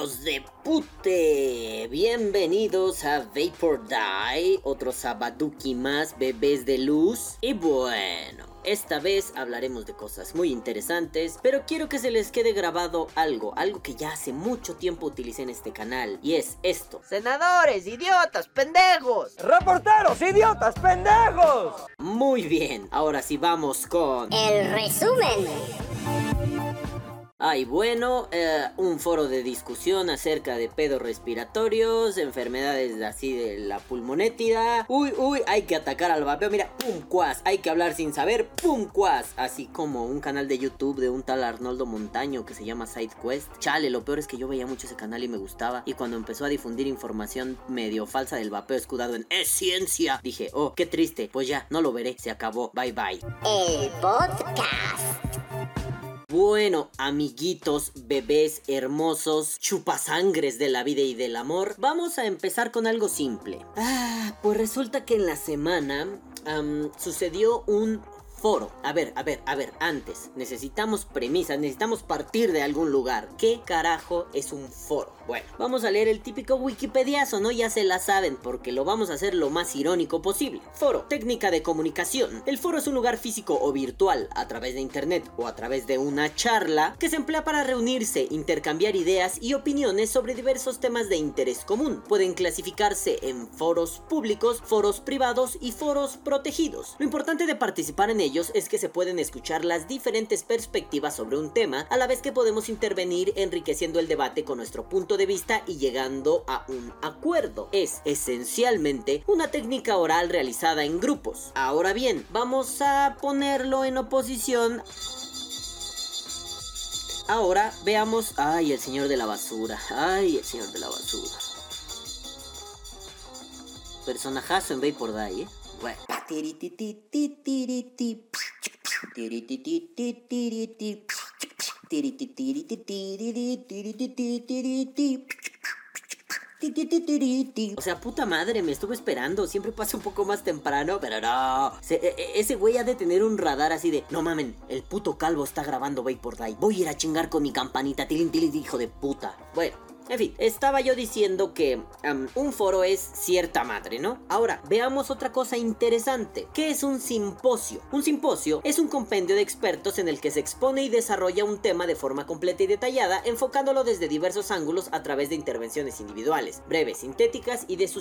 hijos de pute! Bienvenidos a Vapor Die, otro Sabaduki más, bebés de luz. Y bueno, esta vez hablaremos de cosas muy interesantes, pero quiero que se les quede grabado algo, algo que ya hace mucho tiempo utilicé en este canal, y es esto. Senadores, idiotas, pendejos. ¡Reporteros, idiotas, pendejos! Muy bien, ahora sí vamos con... El resumen. Ay, bueno, eh, un foro de discusión acerca de pedos respiratorios, enfermedades así de la pulmonétida. Uy, uy, hay que atacar al vapeo. Mira, pum, cuas. Hay que hablar sin saber, pum, cuas. Así como un canal de YouTube de un tal Arnoldo Montaño que se llama SideQuest. Chale, lo peor es que yo veía mucho ese canal y me gustaba. Y cuando empezó a difundir información medio falsa del vapeo escudado en es ciencia, dije, oh, qué triste. Pues ya, no lo veré. Se acabó. Bye bye. El podcast. Bueno, amiguitos, bebés hermosos, chupasangres de la vida y del amor, vamos a empezar con algo simple. Ah, pues resulta que en la semana sucedió un foro. A ver, a ver, a ver, antes, necesitamos premisas, necesitamos partir de algún lugar. ¿Qué carajo es un foro? Bueno, vamos a leer el típico Wikipediazo, ¿no? Ya se la saben, porque lo vamos a hacer lo más irónico posible. Foro, técnica de comunicación. El foro es un lugar físico o virtual, a través de internet o a través de una charla, que se emplea para reunirse, intercambiar ideas y opiniones sobre diversos temas de interés común. Pueden clasificarse en foros públicos, foros privados y foros protegidos. Lo importante de participar en ellos es que se pueden escuchar las diferentes perspectivas sobre un tema, a la vez que podemos intervenir enriqueciendo el debate con nuestro punto de vista y llegando a un acuerdo. Es esencialmente una técnica oral realizada en grupos. Ahora bien, vamos a ponerlo en oposición Ahora veamos. Ay, el señor de la basura. Ay, el señor de la basura. Personajazo en Vapor Die, ¿eh? O sea, puta madre, me estuve esperando. Siempre pasa un poco más temprano, pero no. E- e- ese güey ha de tener un radar así de: No mamen, el puto calvo está grabando Vapor Die. Voy a ir a chingar con mi campanita, tilín, tilín, hijo de puta. Bueno. En fin, estaba yo diciendo que un foro es cierta madre, ¿no? Ahora, veamos otra cosa interesante. ¿Qué es un simposio? Un simposio es un compendio de expertos en el que se expone y desarrolla un tema de forma completa y detallada, enfocándolo desde diversos ángulos a través de intervenciones individuales, breves, sintéticas y de sus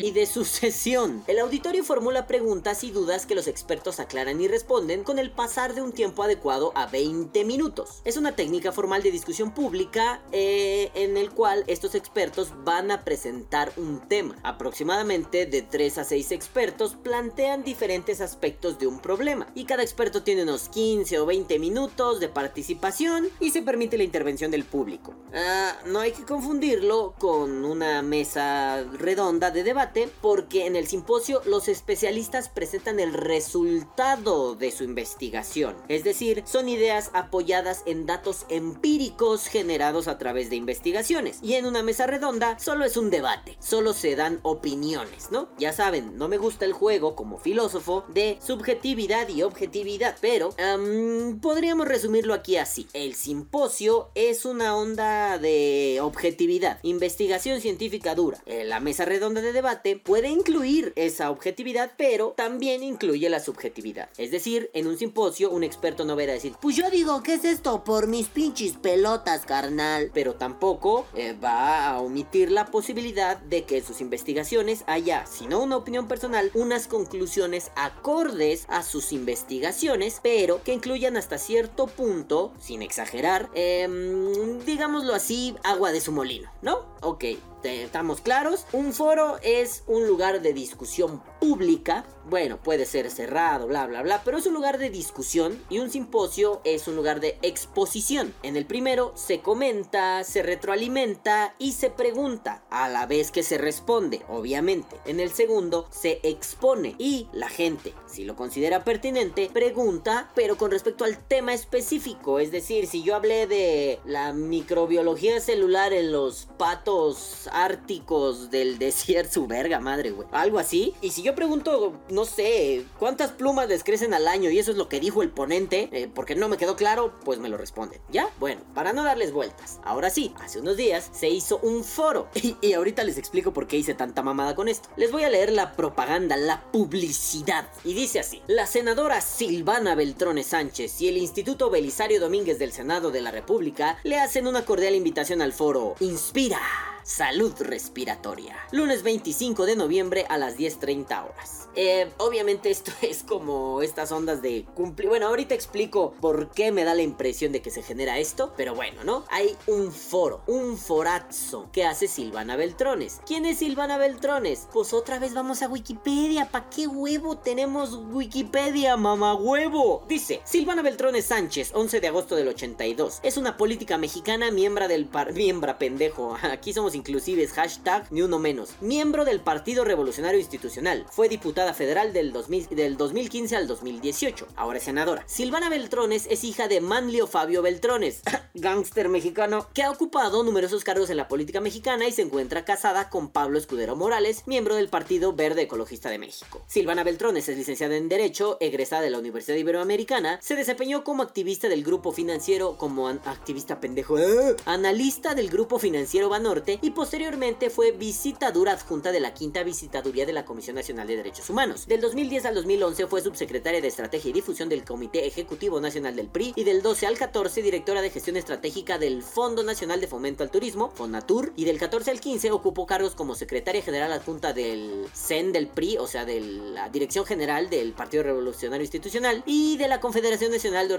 y de sucesión. El auditorio formula preguntas y dudas que los expertos aclaran y responden con el pasar de un tiempo adecuado a 20 minutos. Es una técnica formal de discusión pública eh, en el cual estos expertos van a presentar un tema. Aproximadamente de 3 a 6 expertos plantean diferentes aspectos de un problema y cada experto tiene unos 15 o 20 minutos de participación y se permite la intervención del público. Ah, no hay que confundirlo con una mesa redonda de debate porque en el simposio los especialistas presentan el resultado de su investigación. Es decir, son ideas apoyadas en datos empíricos generados a través de investigaciones. Y en una mesa redonda solo es un debate, solo se dan opiniones, ¿no? Ya saben, no me gusta el juego como filósofo de subjetividad y objetividad, pero am, podríamos resumirlo aquí así. El simposio es una onda de objetividad, investigación científica dura. La mesa redonda de debate puede incluir esa objetividad, pero también incluye la subjetividad. Es decir, en un simposio un experto no a decir, pues yo digo, ¿qué es esto? Por mis pinches pelotas, carnal. Pero tampoco eh, va a omitir la posibilidad de que sus investigaciones haya, si no una opinión personal, unas conclusiones acordes a sus investigaciones, pero que incluyan hasta cierto punto, sin exagerar, em, digámoslo así, agua de su molino, ¿no? Ok, estamos claros. Un foro es un lugar de discusión pública. Bueno, puede ser cerrado, bla, bla, bla, pero es un lugar de discusión y un simposio es un lugar de exposición. En el primero se comenta, se retroalimenta y se pregunta a la vez que se responde, obviamente. En el segundo se expone y la gente, si lo considera pertinente, pregunta, pero con respecto al tema específico. Es decir, si yo hablé de la microbiología celular en los patos árticos del desierto, su verga madre, güey. Algo así. Y si yo pregunto, no sé, ¿cuántas plumas les crecen al año? Y eso es lo que dijo el ponente, eh, porque no me quedó claro, pues me lo responden. ¿Ya? Bueno, para no darles vueltas. Ahora sí, hace unos días se hizo un foro. Y, y ahorita les explico por qué hice tanta mamada con esto. Les voy a leer la propaganda, la publicidad. Y dice así, la senadora Silvana Beltrones Sánchez y el Instituto Belisario Domínguez del Senado de la República le hacen una cordial invitación al foro Inspira. Salud respiratoria. Lunes 25 de noviembre a las 10.30 horas. Eh, obviamente esto es como estas ondas de cumplir. Bueno, ahorita explico por qué me da la impresión de que se genera esto. Pero bueno, ¿no? Hay un foro, un forazo que hace Silvana Beltrones. ¿Quién es Silvana Beltrones? Pues otra vez vamos a Wikipedia. ¿Para qué huevo tenemos Wikipedia, mamá huevo? Dice, Silvana Beltrones Sánchez, 11 de agosto del 82. Es una política mexicana, miembro del par... Miembra pendejo. Aquí somos inclusives, hashtag ni uno menos. Miembro del Partido Revolucionario Institucional. Fue diputada federal del, 2000, del 2015 al 2018. Ahora es senadora. Silvana Beltrones es hija de Manlio Fabio Beltrones, gángster mexicano, que ha ocupado numerosos cargos en la política mexicana y se encuentra casada con Pablo Escudero Morales, miembro del Partido Verde Ecologista de México. Silvana Beltrones es licenciada en Derecho, egresada de la Universidad Iberoamericana, se desempeñó como activista del grupo financiero, como activista pendejo, ¡eh! analista del grupo financiero Banorte y posteriormente fue visitadora adjunta de la quinta visitaduría de la Comisión Nacional de Derechos Humanos. Del 2010 al 2011 fue subsecretaria de Estrategia y Difusión del Comité Ejecutivo Nacional del PRI y del 12 al 14 directora de Gestión Estratégica del Fondo Nacional de Fomento al Turismo, FONATUR, y del 14 al 15 ocupó cargos como secretaria general adjunta del CEN del PRI, o sea, de la Dirección General del Partido Revolucionario Institucional y de la Confederación Nacional de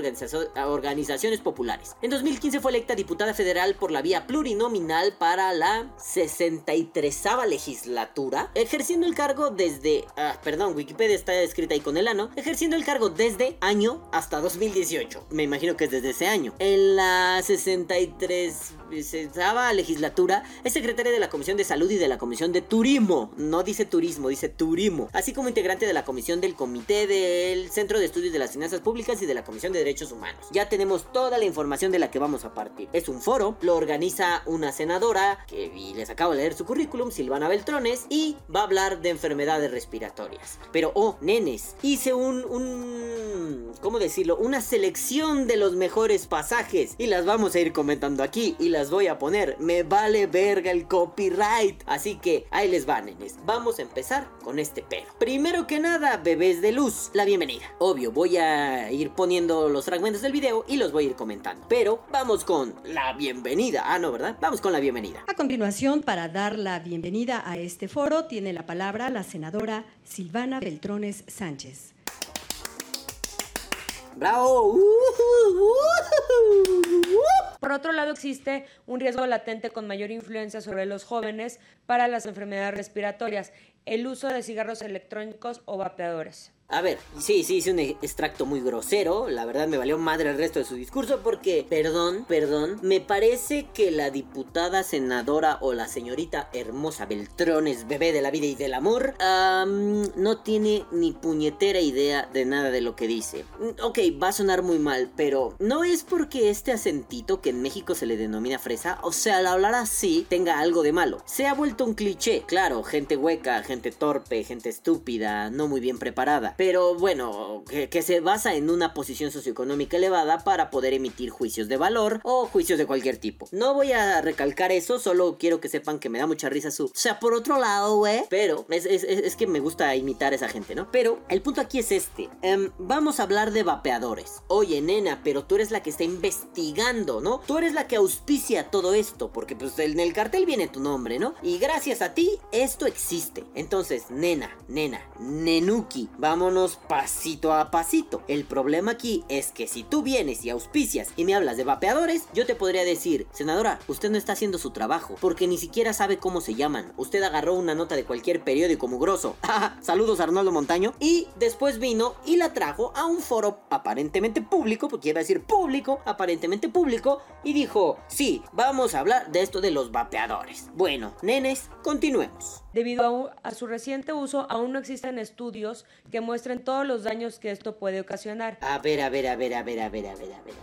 Organizaciones Populares. En 2015 fue electa diputada federal por la vía plurinominal para la 63 legislatura, ejerciendo el cargo desde, ah, perdón, Wikipedia está escrita ahí con el ano, ejerciendo el cargo desde año hasta 2018. Me imagino que es desde ese año. En la 63 legislatura es secretaria de la Comisión de Salud y de la Comisión de Turismo. No dice turismo, dice turismo. Así como integrante de la Comisión del Comité del Centro de Estudios de las Finanzas Públicas y de la Comisión de Derechos Humanos. Ya tenemos toda la información de la que vamos a partir. Es un foro, lo organiza una senadora que les acabo de leer su currículum, Silvana Beltrones, y va a hablar de enfermedades respiratorias. Pero, oh, nenes, hice un, ¿cómo decirlo? Una selección de los mejores pasajes y las vamos a ir comentando aquí y las voy a poner. Me vale verga el copyright. Así que ahí les va, nenes. Vamos a empezar con este pedo. Primero que nada, bebés de luz, la bienvenida. Obvio, voy a ir poniendo los fragmentos del video y los voy a ir comentando. Pero vamos con la bienvenida. Ah, no, ¿verdad? Vamos con la bienvenida. A continuación, para dar la bienvenida a este foro, tiene la palabra la senadora Silvana Beltrones Sánchez. ¡Bravo! Por otro lado, existe un riesgo latente con mayor influencia sobre los jóvenes para las enfermedades respiratorias, el uso de cigarros electrónicos o vapeadores. A ver, sí, sí, hice un extracto muy grosero. La verdad me valió madre el resto de su discurso porque, perdón, perdón, me parece que la diputada senadora o la señorita hermosa Beltrones, bebé de la vida y del amor, no tiene ni puñetera idea de nada de lo que dice. Mm, ok, va a sonar muy mal, pero no es porque este acentito que en México se le denomina fresa, o sea, al hablar así, tenga algo de malo. Se ha vuelto un cliché, claro, gente hueca, gente torpe, gente estúpida, no muy bien preparada pero bueno, que, se basa en una posición socioeconómica elevada para poder emitir juicios de valor o juicios de cualquier tipo. No voy a recalcar eso, solo quiero que sepan que me da mucha risa su... O sea, por otro lado, güey, pero es, que me gusta imitar a esa gente, ¿no? Pero el punto aquí es este. Em, vamos a hablar de vapeadores. Oye, nena, pero tú eres la que está investigando, ¿no? Tú eres la que auspicia todo esto, porque pues en el cartel viene tu nombre, ¿no? Y gracias a ti, esto existe. Entonces, nena, nena, nenuki, vamos pasito a pasito. El problema aquí es que si tú vienes y auspicias y me hablas de vapeadores, yo te podría decir, senadora, usted no está haciendo su trabajo, porque ni siquiera sabe cómo se llaman. Usted agarró una nota de cualquier periódico mugroso. Saludos Arnoldo Montaño. Y después vino y la trajo a un foro aparentemente público, porque iba a decir público, aparentemente público, y dijo, sí, vamos a hablar de esto de los vapeadores. Bueno, nenes, continuemos. Debido a, su reciente uso, aún no existen estudios que muestren todos los daños que esto puede ocasionar. A ver, a ver, a ver, a ver, a ver, a ver, a ver,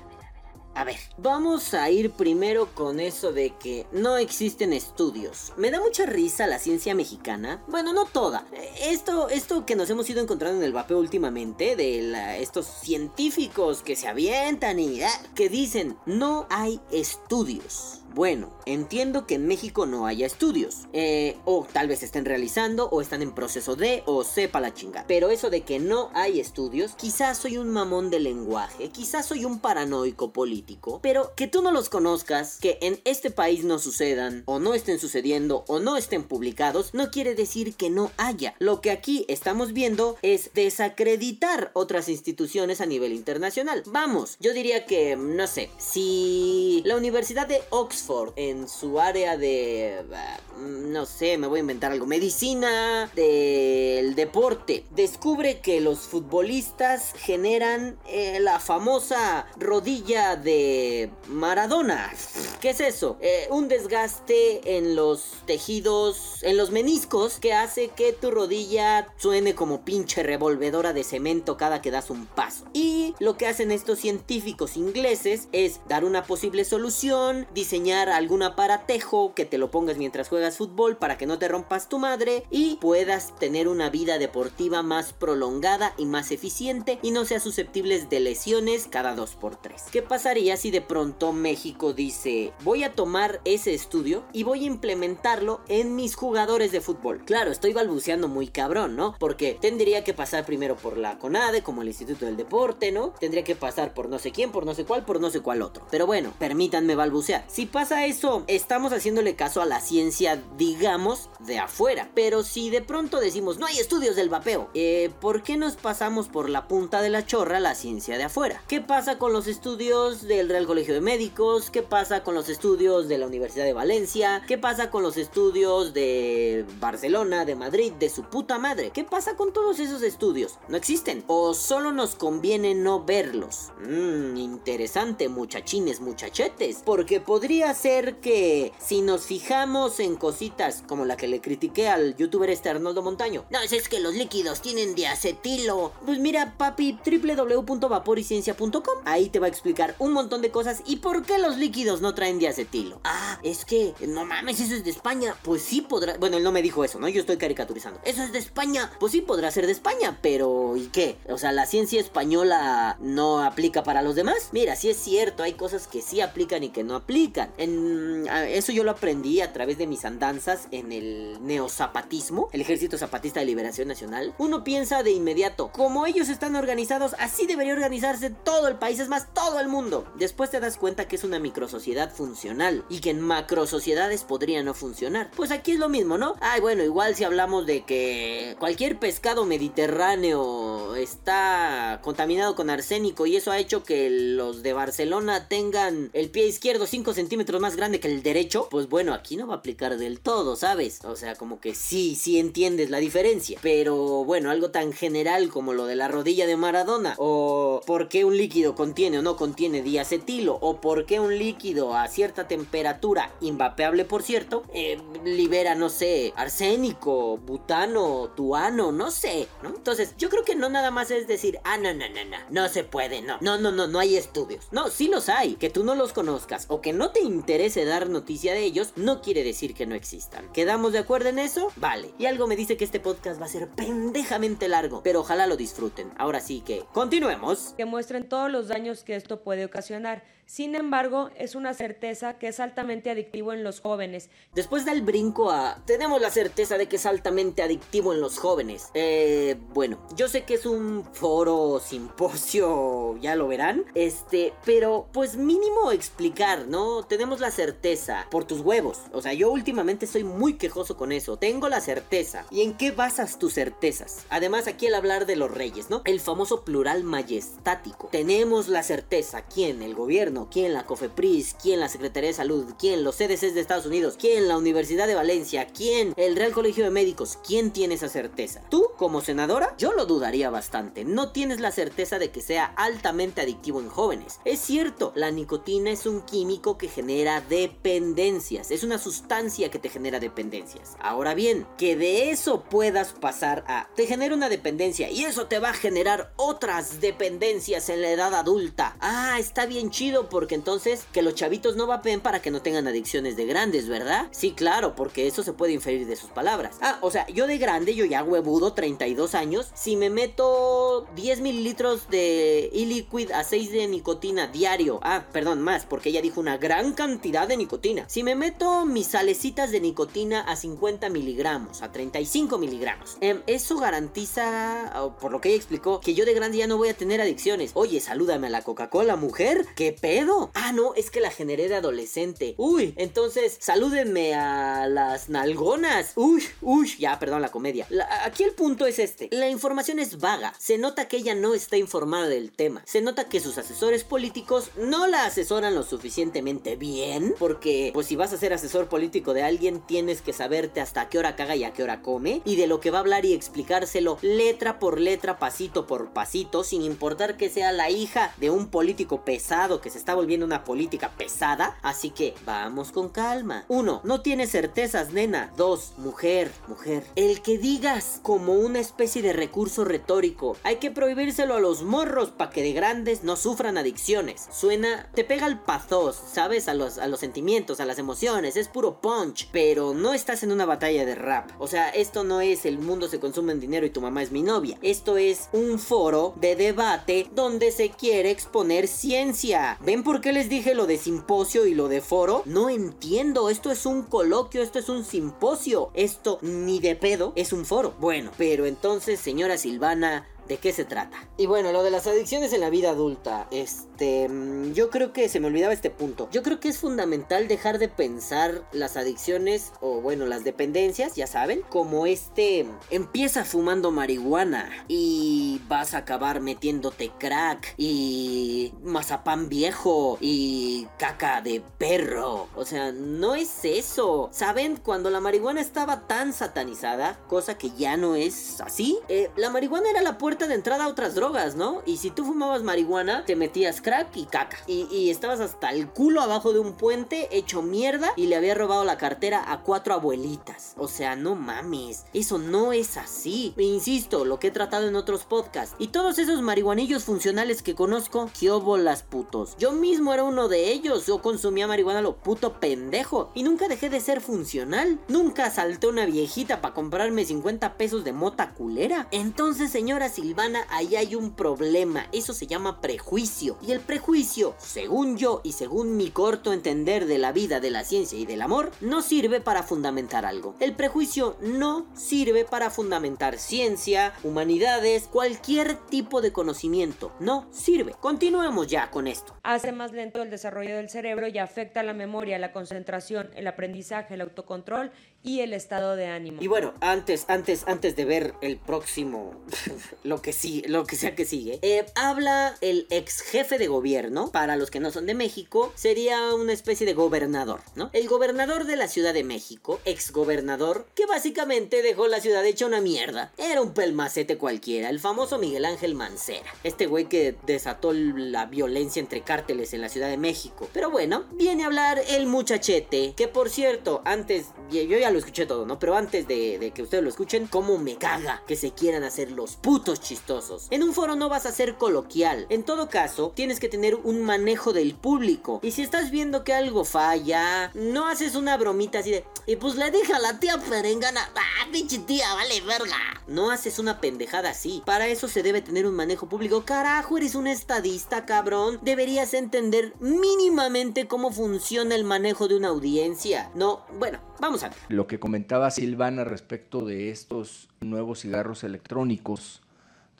a ver. Vamos a ir primero con eso de que no existen estudios. Me da mucha risa la ciencia mexicana. Bueno, no toda. Esto, esto que nos hemos ido encontrando en el vapeo últimamente, de la- estos científicos que se avientan y ah, que dicen no hay estudios. Bueno, entiendo que en México no haya estudios. Eh, o tal vez estén realizando, o están en proceso de, o sepa la chingada. Pero eso de que no hay estudios, quizás soy un mamón de lenguaje, quizás soy un paranoico político, pero que tú no los conozcas, que en este país no sucedan, o no estén sucediendo, o no estén publicados, no quiere decir que no haya. Lo que aquí estamos viendo es desacreditar otras instituciones a nivel internacional. Vamos, yo diría que, no sé, si la Universidad de Oxford en su área de, ah, no sé, me voy a inventar algo, medicina del deporte, descubre que los futbolistas generan eh, la famosa rodilla de Maradona. ¿Qué es eso? Eh, un desgaste en los tejidos, en los meniscos, que hace que tu rodilla suene como pinche revolvedora de cemento cada que das un paso. Y lo que hacen estos científicos ingleses es dar una posible solución, diseñar algún aparatejo que te lo pongas mientras juegas fútbol para que no te rompas tu madre y puedas tener una vida deportiva más prolongada y más eficiente y no seas susceptibles de lesiones cada 2x3. ¿Qué pasaría si de pronto México dice voy a tomar ese estudio y voy a implementarlo en mis jugadores de fútbol? Claro, estoy balbuceando muy cabrón, ¿no? Porque tendría que pasar primero por la CONADE, como el Instituto del Deporte, ¿no? Tendría que pasar por no sé quién, por no sé cuál, por no sé cuál otro. Pero bueno, permítanme balbucear. Si pasa eso, estamos haciéndole caso a la ciencia, digamos, de afuera. Pero si de pronto decimos, no hay estudios del vapeo, eh, ¿por qué nos pasamos por la punta de la chorra la ciencia de afuera? ¿Qué pasa con los estudios del Real Colegio de Médicos? ¿Qué pasa con los estudios de la Universidad de Valencia? ¿Qué pasa con los estudios de Barcelona, de Madrid, de su puta madre? ¿Qué pasa con todos esos estudios? ¿No existen? ¿O solo nos conviene no verlos? Mmm, interesante, muchachines, muchachetes. Porque podría ser que si nos fijamos en cositas como la que le critiqué al youtuber este Arnoldo Montaño. No, es que los líquidos tienen diacetilo. Pues mira, papi, www.vaporiciencia.com. Ahí te va a explicar un montón de cosas y por qué los líquidos no traen diacetilo. Ah, es que, no mames, eso es de España. Pues sí podrá. Bueno, él no me dijo eso, ¿no? Yo estoy caricaturizando. Eso es de España. Pues sí podrá ser de España, pero ¿y qué? O sea, la ciencia española no aplica para los demás. Mira, sí es cierto, hay cosas que sí aplican y que no aplican. En, eso yo lo aprendí a través de mis andanzas en el neozapatismo, el Ejército Zapatista de Liberación Nacional. Uno piensa de inmediato, como ellos están organizados, así debería organizarse todo el país, es más, todo el mundo. Después te das cuenta que es una microsociedad funcional y que en macrosociedades podría no funcionar. Pues aquí es lo mismo, ¿no? Ay, bueno, igual si hablamos de que cualquier pescado mediterráneo está contaminado con arsénico y eso ha hecho que los de Barcelona tengan el pie izquierdo 5 centímetros más grande que el derecho, pues bueno, aquí no va a aplicar del todo, ¿sabes? O sea, como que sí, sí entiendes la diferencia. Pero bueno, algo tan general como lo de la rodilla de Maradona, o por qué un líquido contiene o no contiene diacetilo, o por qué un líquido a cierta temperatura, invapeable por cierto, eh, libera, no sé, arsénico, butano, tuano, no sé, ¿no? Entonces, yo creo que no nada más es decir, ah, no, no, no, no, no se puede, no, no, no, no, no hay estudios. No, sí los hay, que tú no los conozcas o que no te interese dar noticia de ellos, no quiere decir que no existan. ¿Quedamos de acuerdo en eso? Vale. Y algo me dice que este podcast va a ser pendejamente largo, pero ojalá lo disfruten. Ahora sí que, continuemos. que muestren todos los daños que esto puede ocasionar. Sin embargo, es una certeza que es altamente adictivo en los jóvenes. Después del brinco a... Tenemos la certeza de que es altamente adictivo en los jóvenes. Eh, bueno, yo sé que es un foro, simposio, ya lo verán. Este, pero pues mínimo explicar, ¿no? Tenemos la certeza por tus huevos. O sea, yo últimamente soy muy quejoso con eso. Tengo la certeza. ¿Y en qué basas tus certezas? Además, aquí el hablar de los reyes, ¿no? El famoso plural majestático. Tenemos la certeza. ¿Quién? El gobierno. ¿Quién? La COFEPRIS. ¿Quién? La Secretaría de Salud. ¿Quién? Los CDCs de Estados Unidos. ¿Quién? La Universidad de Valencia. ¿Quién? El Real Colegio de Médicos. ¿Quién tiene esa certeza? ¿Tú, como senadora? Yo lo dudaría bastante. No tienes la certeza de que sea altamente adictivo en jóvenes. Es cierto, la nicotina es un químico que genera dependencias. Es una sustancia que te genera dependencias. Ahora bien, que de eso puedas pasar a te genera una dependencia y eso te va a generar otras dependencias en la edad adulta. Ah, está bien chido porque entonces que los chavitos no vapen para que no tengan adicciones de grandes, ¿verdad? Sí, claro, porque eso se puede inferir de sus palabras. Ah, o sea, yo de grande, yo ya huevudo, 32 años, si me meto 10 mililitros de e-liquid a 6 de nicotina diario, ah, perdón, más, porque ella dijo una gran cantidad de nicotina. Si me meto mis salecitas de nicotina a 50 miligramos, a 35 miligramos, em, eso garantiza, por lo que ella explicó, que yo de grande ya no voy a tener adicciones. Oye, salúdame a la Coca-Cola, mujer. ¿Qué pedo? Ah, no, es que la generé de adolescente. Uy, entonces salúdenme a las nalgonas. Uy, uy, ya, perdón la comedia. aquí el punto es este. La información es vaga. Se nota que ella no está informada del tema. Se nota que sus asesores políticos no la asesoran lo suficientemente bien. Porque, pues si vas a ser asesor político de alguien, tienes que saberte hasta qué hora caga y a qué hora come. Y de lo que va a hablar y explicárselo letra por letra, pasito por pasito, sin importar que sea la hija de un político pesado que se está volviendo una política pesada. Así que vamos con calma. Uno, no tienes certezas, nena. Dos, mujer, mujer. El que digas como una especie de recurso retórico. Hay que prohibírselo a los morros para que de grandes no sufran adicciones. Suena, te pega el pazos, ¿sabes? A los, a los sentimientos, a las emociones. Es puro punch. Pero no estás en una batalla de rap. O sea, esto no es el mundo se consume en dinero y tu mamá es mi novia. Esto es un foro de debate donde se quiere exponer ciencia. ¿Ven por qué les dije lo de simposio y lo de foro? No entiendo. Esto es un coloquio, esto es un simposio. Esto ni de pedo es un foro. Bueno, pero entonces, señora Silvana, ¿De qué se trata? Y bueno, lo de las adicciones en la vida adulta. Este. Mm, yo creo que se me olvidaba este punto. Yo creo que es fundamental dejar de pensar las adicciones, o bueno, las dependencias, ya saben, como este. Empieza fumando marihuana y vas a acabar metiéndote crack y mazapán viejo y caca de perro. O sea, no es eso. ¿Saben? Cuando la marihuana estaba tan satanizada, cosa que ya no es así, eh, la marihuana era la puerta de entrada a otras drogas, ¿no? Y si tú fumabas marihuana, te metías crack y caca. Y, estabas hasta el culo abajo de un puente, hecho mierda, y le había robado la cartera a cuatro abuelitas. O sea, no mames, eso no es así. E insisto, lo que he tratado en otros podcasts. Y todos esos marihuanillos funcionales que conozco, qué las putos. Yo mismo era uno de ellos, yo consumía marihuana lo puto pendejo. Y nunca dejé de ser funcional. Nunca salté una viejita para comprarme 50 pesos de mota culera. Entonces, señoras Silvana, ahí hay un problema. Eso se llama prejuicio. Y el prejuicio, según yo y según mi corto entender de la vida, de la ciencia y del amor, no sirve para fundamentar algo. El prejuicio no sirve para fundamentar ciencia, humanidades, cualquier tipo de conocimiento. No sirve. Continuemos ya con esto. Hace más lento el desarrollo del cerebro y afecta la memoria, la concentración, el aprendizaje, el autocontrol y el estado de ánimo. Y bueno, antes, antes, antes de ver el próximo lo que sí, lo que sea que sigue. Eh, habla el ex jefe de gobierno, para los que no son de México, sería una especie de gobernador, ¿no? El gobernador de la Ciudad de México, ex gobernador, que básicamente dejó la ciudad hecha una mierda. Era un pelmacete cualquiera, el famoso Miguel Ángel Mancera. Este güey que desató la violencia entre cárteles en la Ciudad de México. Pero bueno, viene a hablar el muchachete, que por cierto, antes, yo ya lo escuché todo, ¿no? Pero antes de, que ustedes lo escuchen, cómo me caga que se quieran hacer los putos chistosos. En un foro no vas a ser coloquial. En todo caso, tienes que tener un manejo del público. Y si estás viendo que algo falla, no haces una bromita así de, y pues le dije a la tía perengana, ah, pinche tía, vale verga. No haces una pendejada así. Para eso se debe tener un manejo público. Carajo, eres un estadista, cabrón. Deberías entender mínimamente cómo funciona el manejo de una audiencia. No, bueno, vamos a ver. Lo que comentaba Silvana respecto de estos nuevos cigarros electrónicos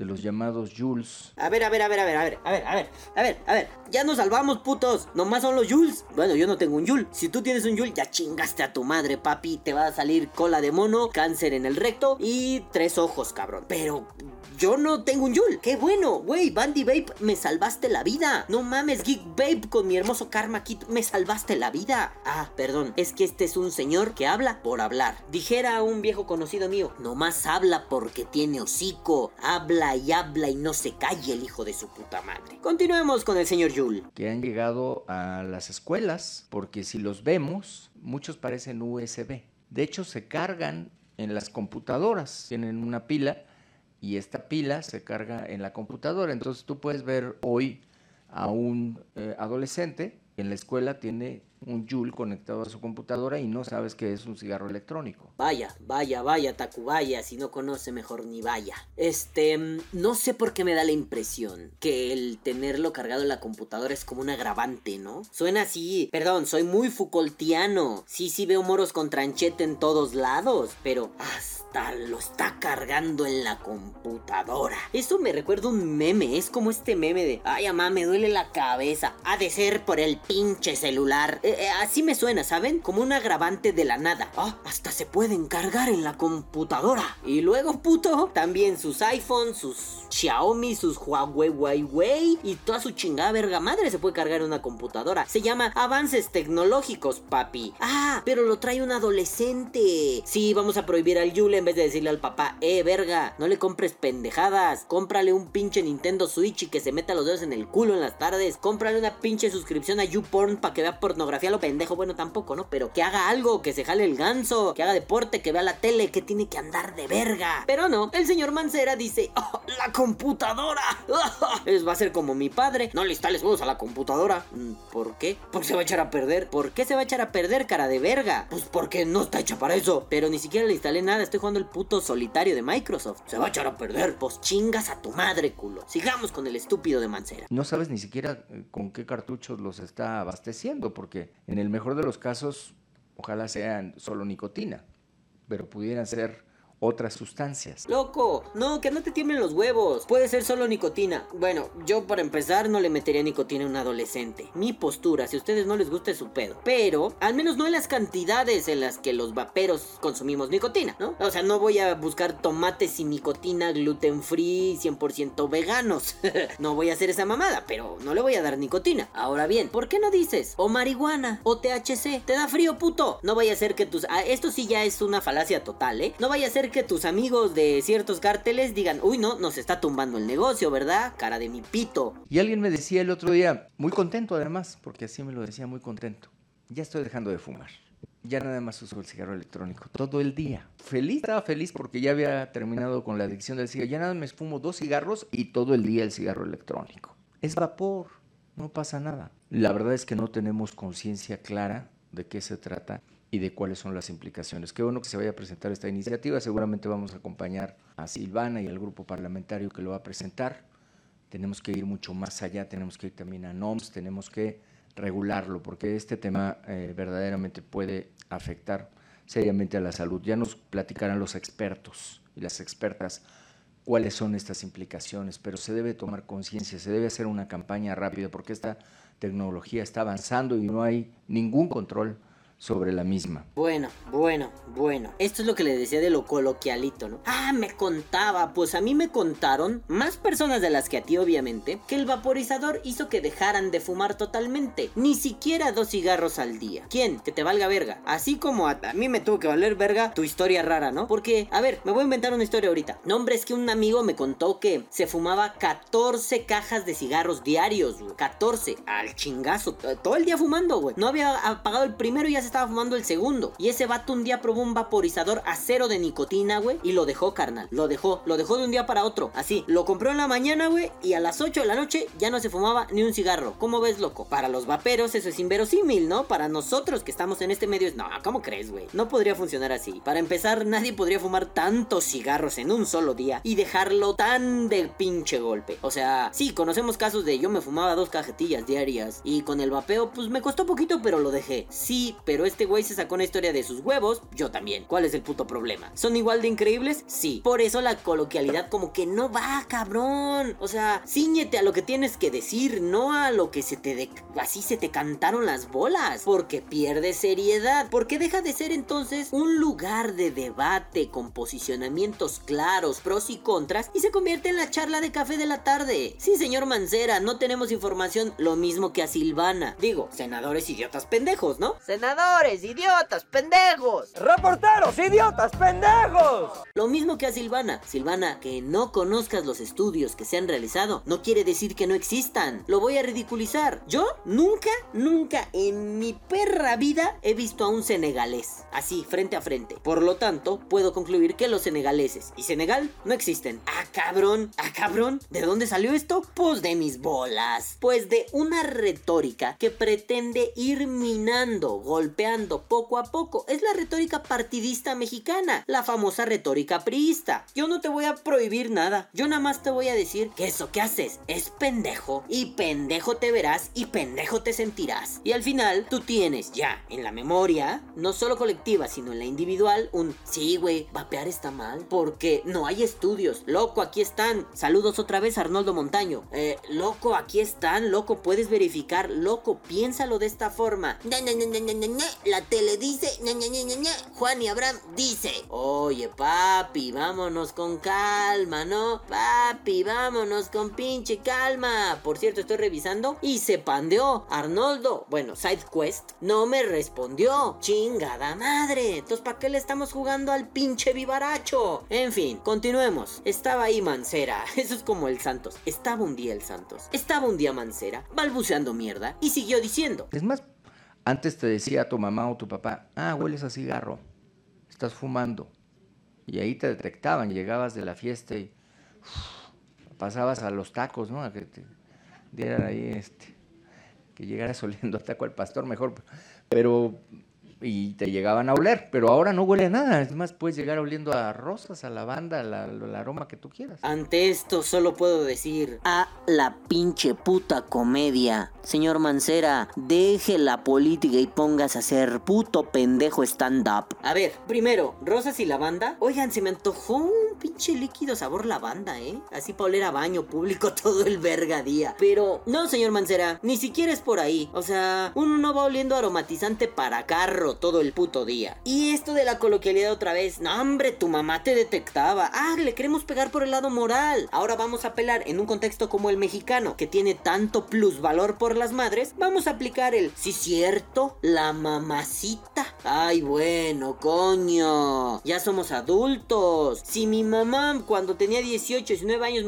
de los llamados Jules. A ver, a ver, a ver, a ver, a ver, a ver, a ver, a ver, a ver, ya nos salvamos, putos. Nomás son los Jules. Bueno, yo no tengo un Jul. Si tú tienes un Jul, ya chingaste a tu madre, papi. Te va a salir cola de mono, cáncer en el recto y tres ojos, cabrón. Pero yo no tengo un Yul. Qué bueno, güey. Bandy Babe, me salvaste la vida. No mames, Geek Babe, con mi hermoso Karma Kit, me salvaste la vida. Ah, perdón, es que este es un señor que habla por hablar. Dijera un viejo conocido mío, nomás habla porque tiene hocico. Habla y habla y no se calle el hijo de su puta madre. Continuemos con el señor Yul. Que han llegado a las escuelas, porque si los vemos, muchos parecen USB. De hecho, se cargan en las computadoras. Tienen una pila y esta pila se carga en la computadora. Entonces tú puedes ver hoy a un eh, adolescente en la escuela tiene un Joule conectado a su computadora y no sabes que es un cigarro electrónico. Vaya, vaya, vaya, Tacubaya, si no conoce mejor ni vaya. Este, mm, no sé por qué me da la impresión que el tenerlo cargado en la computadora es como un agravante, ¿no? Suena así, perdón, soy muy Foucaultiano. Sí, sí veo moros con tranchete en todos lados, pero hasta lo está cargando en la computadora. Eso me recuerda un meme, es como este meme de, ay, mamá, me duele la cabeza. Ha de ser por el pinche celular. Eh, eh, así me suena, ¿saben? Como un agravante de la nada. Ah, hasta se pueden cargar en la computadora. Y luego, puto, también sus iPhones, sus Xiaomi, sus Huawei, Huawei y toda su chingada verga madre se puede cargar en una computadora. Se llama avances tecnológicos, papi. Ah, pero lo trae un adolescente. Sí, vamos a prohibir al Yule en vez de decirle al papá, eh, verga, no le compres pendejadas. Cómprale un pinche Nintendo Switch y que se meta los dedos en el culo en las tardes. Cómprale una pinche suscripción a YouPorn para que vea pornografía lo pendejo, bueno, tampoco, ¿no? Pero que haga algo, que se jale el ganso, que haga deporte, que vea la tele, que tiene que andar de verga. Pero no, el señor Mancera dice, oh, la computadora. Es, va a ser como mi padre, no le instales huevos a la computadora. Mm, ¿Por qué? Porque se va a echar a perder. ¿Por qué se va a echar a perder, cara de verga? Pues porque no está hecha para eso. Pero ni siquiera le instalé nada, estoy jugando el puto solitario de Microsoft. Se va a echar a perder. Pues chingas a tu madre, culo. Sigamos con el estúpido de Mancera. No sabes ni siquiera eh, con qué cartuchos los está abasteciendo, porque en el mejor de los casos, ojalá sean solo nicotina, pero pudieran ser otras sustancias. Loco, no, que no te tiemblen los huevos. Puede ser solo nicotina. Bueno, yo para empezar no le metería nicotina a un adolescente. Mi postura, si a ustedes no les gusta es su pedo. Pero, al menos no en las cantidades en las que los vaperos consumimos nicotina, ¿no? O sea, no voy a buscar tomates sin nicotina, gluten free, 100% veganos. no voy a hacer esa mamada, pero no le voy a dar nicotina. Ahora bien, ¿por qué no dices o marihuana o THC? Te da frío, puto. No vaya a ser que tus... Ah, esto sí ya es una falacia total, ¿eh? No vaya a ser que tus amigos de ciertos cárteles digan, uy, no, nos está tumbando el negocio, ¿verdad? Cara de mi pito. Y alguien me decía el otro día, muy contento además, porque así me lo decía, muy contento, ya estoy dejando de fumar. Ya nada más uso el cigarro electrónico todo el día. Feliz, estaba feliz porque ya había terminado con la adicción del cigarro. Ya nada más fumo dos cigarros y todo el día el cigarro electrónico. Es vapor, no pasa nada. La verdad es que no tenemos conciencia clara de qué se trata y de cuáles son las implicaciones. Qué bueno que se vaya a presentar esta iniciativa. Seguramente vamos a acompañar a Silvana y al grupo parlamentario que lo va a presentar. Tenemos que ir mucho más allá, tenemos que ir también a NOMS, tenemos que regularlo, porque este tema eh, verdaderamente puede afectar seriamente a la salud. Ya nos platicarán los expertos y las expertas cuáles son estas implicaciones, pero se debe tomar conciencia, se debe hacer una campaña rápida, porque esta tecnología está avanzando y no hay ningún control sobre la misma. Bueno, bueno, bueno. Esto es lo que le decía de lo coloquialito, ¿no? Ah, me contaba, pues a mí me contaron, más personas de las que a ti obviamente, que el vaporizador hizo que dejaran de fumar totalmente. Ni siquiera dos cigarros al día. ¿Quién? Que te valga verga. Así como a, a mí me tuvo que valer verga tu historia rara, ¿no? Porque, a ver, me voy a inventar una historia ahorita. No, hombre, es que un amigo me contó que se fumaba 14 cajas de cigarros diarios, güey. 14. Al chingazo. Todo el día fumando, güey. No había apagado el primero y ya se estaba fumando el segundo. Y ese vato un día probó un vaporizador a cero de nicotina, güey. Y lo dejó, carnal. Lo dejó. Lo dejó de un día para otro. Así. Lo compró en la mañana, güey. Y a las 8 de la noche ya no se fumaba ni un cigarro. ¿Cómo ves, loco? Para los vaperos eso es inverosímil, ¿no? Para nosotros que estamos en este medio es... No, ¿cómo crees, güey? No podría funcionar así. Para empezar, nadie podría fumar tantos cigarros en un solo día. Y dejarlo tan de pinche golpe. O sea, sí, conocemos casos de yo me fumaba dos cajetillas diarias. Y con el vapeo, pues me costó poquito, pero lo dejé. Sí, pero este güey se sacó una historia de sus huevos, yo también. ¿Cuál es el puto problema? ¿Son igual de increíbles? Sí. Por eso la coloquialidad como que no va, cabrón. O sea, ciñete a lo que tienes que decir, no a lo que se te de así se te cantaron las bolas, porque pierde seriedad, porque deja de ser entonces un lugar de debate con posicionamientos claros, pros y contras y se convierte en la charla de café de la tarde. Sí, señor Mancera, no tenemos información lo mismo que a Silvana. Digo, senadores idiotas pendejos, ¿no? Senador, Idiotas, pendejos. ¡Reporteros, idiotas, pendejos! Lo mismo que a Silvana. Silvana, que no conozcas los estudios que se han realizado no quiere decir que no existan. Lo voy a ridiculizar. Yo nunca, nunca en mi perra vida he visto a un senegalés. Así, frente a frente. Por lo tanto, puedo concluir que los senegaleses y Senegal no existen. Ah, cabrón, ah, cabrón. ¿De dónde salió esto? Pues de mis bolas. Pues de una retórica que pretende ir minando, golpeando poco a poco. Es la retórica partidista mexicana, la famosa retórica priista. Yo no te voy a prohibir nada. Yo nada más te voy a decir que eso que haces es pendejo y pendejo te verás y pendejo te sentirás. Y al final tú tienes ya en la memoria, no solo colectiva, sino en la individual, un sí, güey, vapear está mal porque no hay estudios. Loco, aquí están. Saludos otra vez Arnoldo Montaño. Eh, loco, aquí están. Loco, puedes verificar. Loco, piénsalo de esta forma. La tele dice. Juan y Abraham dice. Oye, papi, vámonos con calma, ¿no? Papi, vámonos con pinche calma. Por cierto, estoy revisando y se pandeó. Arnoldo, bueno, SideQuest, no me respondió. Chingada madre. Entonces, ¿para qué le estamos jugando al pinche vivaracho? En fin, continuemos. Estaba ahí Mancera. Eso es como el Santos. Estaba un día el Santos. Estaba un día Mancera, balbuceando mierda, y siguió diciendo. Es más, antes te decía tu mamá o tu papá, ah, hueles a cigarro, estás fumando. Y ahí te detectaban, llegabas de la fiesta y pasabas a los tacos, ¿no? A que te dieran ahí, este, que llegaras oliendo a taco al pastor mejor. Pero y te llegaban a oler, pero ahora no huele a nada. Es más, puedes llegar oliendo a rosas, a lavanda, la, el aroma que tú quieras. Ante esto solo puedo decir a la pinche puta comedia. Señor Mancera, deje la política y póngase a hacer puto pendejo stand-up. A ver, primero, rosas y lavanda. Oigan, se me antojó un pinche líquido sabor lavanda, ¿eh? Así para oler a baño público todo el verga día. Pero no, señor Mancera, ni siquiera es por ahí. O sea, uno no va oliendo aromatizante para carro todo el puto día. Y esto de la coloquialidad otra vez, no hombre, tu mamá te detectaba. Ah, le queremos pegar por el lado moral. Ahora vamos a pelar en un contexto como el mexicano, que tiene tanto plusvalor por las madres, vamos a aplicar el, sí cierto, la mamacita. Ay, bueno, coño, ya somos adultos. Si mi mamá cuando tenía 18, 19 años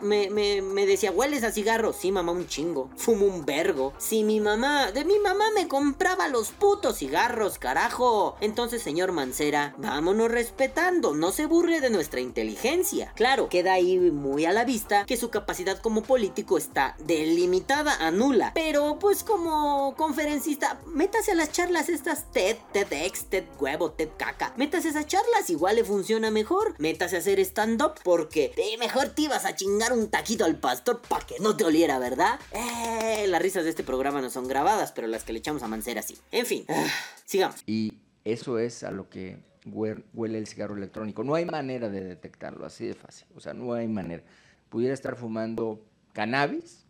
me, decía, hueles a cigarro, sí, mamá, un chingo, fumo un vergo. Si mi mamá, de mi mamá me compraba los putos cigarros, carajo. Entonces, señor Mancera, vámonos respetando, no se burle de nuestra inteligencia. Claro, queda ahí muy a la vista que su capacidad como político está delimitada a nula. Pero, pues como conferencista, métase a las charlas estas TED, TEDx, TED huevo, TED caca. Métase esas charlas, igual le funciona mejor. Métase a hacer stand-up porque mejor te ibas a chingar un taquito al pastor para que no te oliera, ¿verdad? Eh, las risas de este programa no son grabadas, pero las que le echamos a Mancera sí. En fin, ah, sigamos. Y eso es a lo que hue- huele el cigarro electrónico. No hay manera de detectarlo, así de fácil. O sea, no hay manera. Pudiera estar fumando cannabis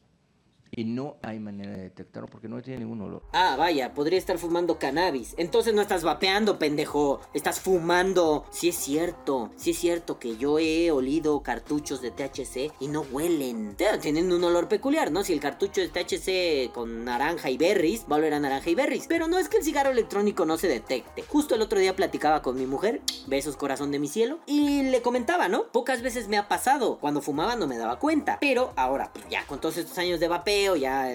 y no hay manera de detectarlo porque no tiene ningún olor. Ah, vaya, podría estar fumando cannabis. Entonces no estás vapeando, pendejo. Estás fumando. Sí es cierto. Sí es cierto que yo he olido cartuchos de THC y no huelen. Tienen un olor peculiar, ¿no? Si el cartucho es THC con naranja y berries, va a oler a naranja y berries. Pero no es que el cigarro electrónico no se detecte. Justo el otro día platicaba con mi mujer, besos corazón de mi cielo, y le comentaba, ¿no? Pocas veces me ha pasado. Cuando fumaba no me daba cuenta. Pero ahora, pues ya con todos estos años de vapeo, ya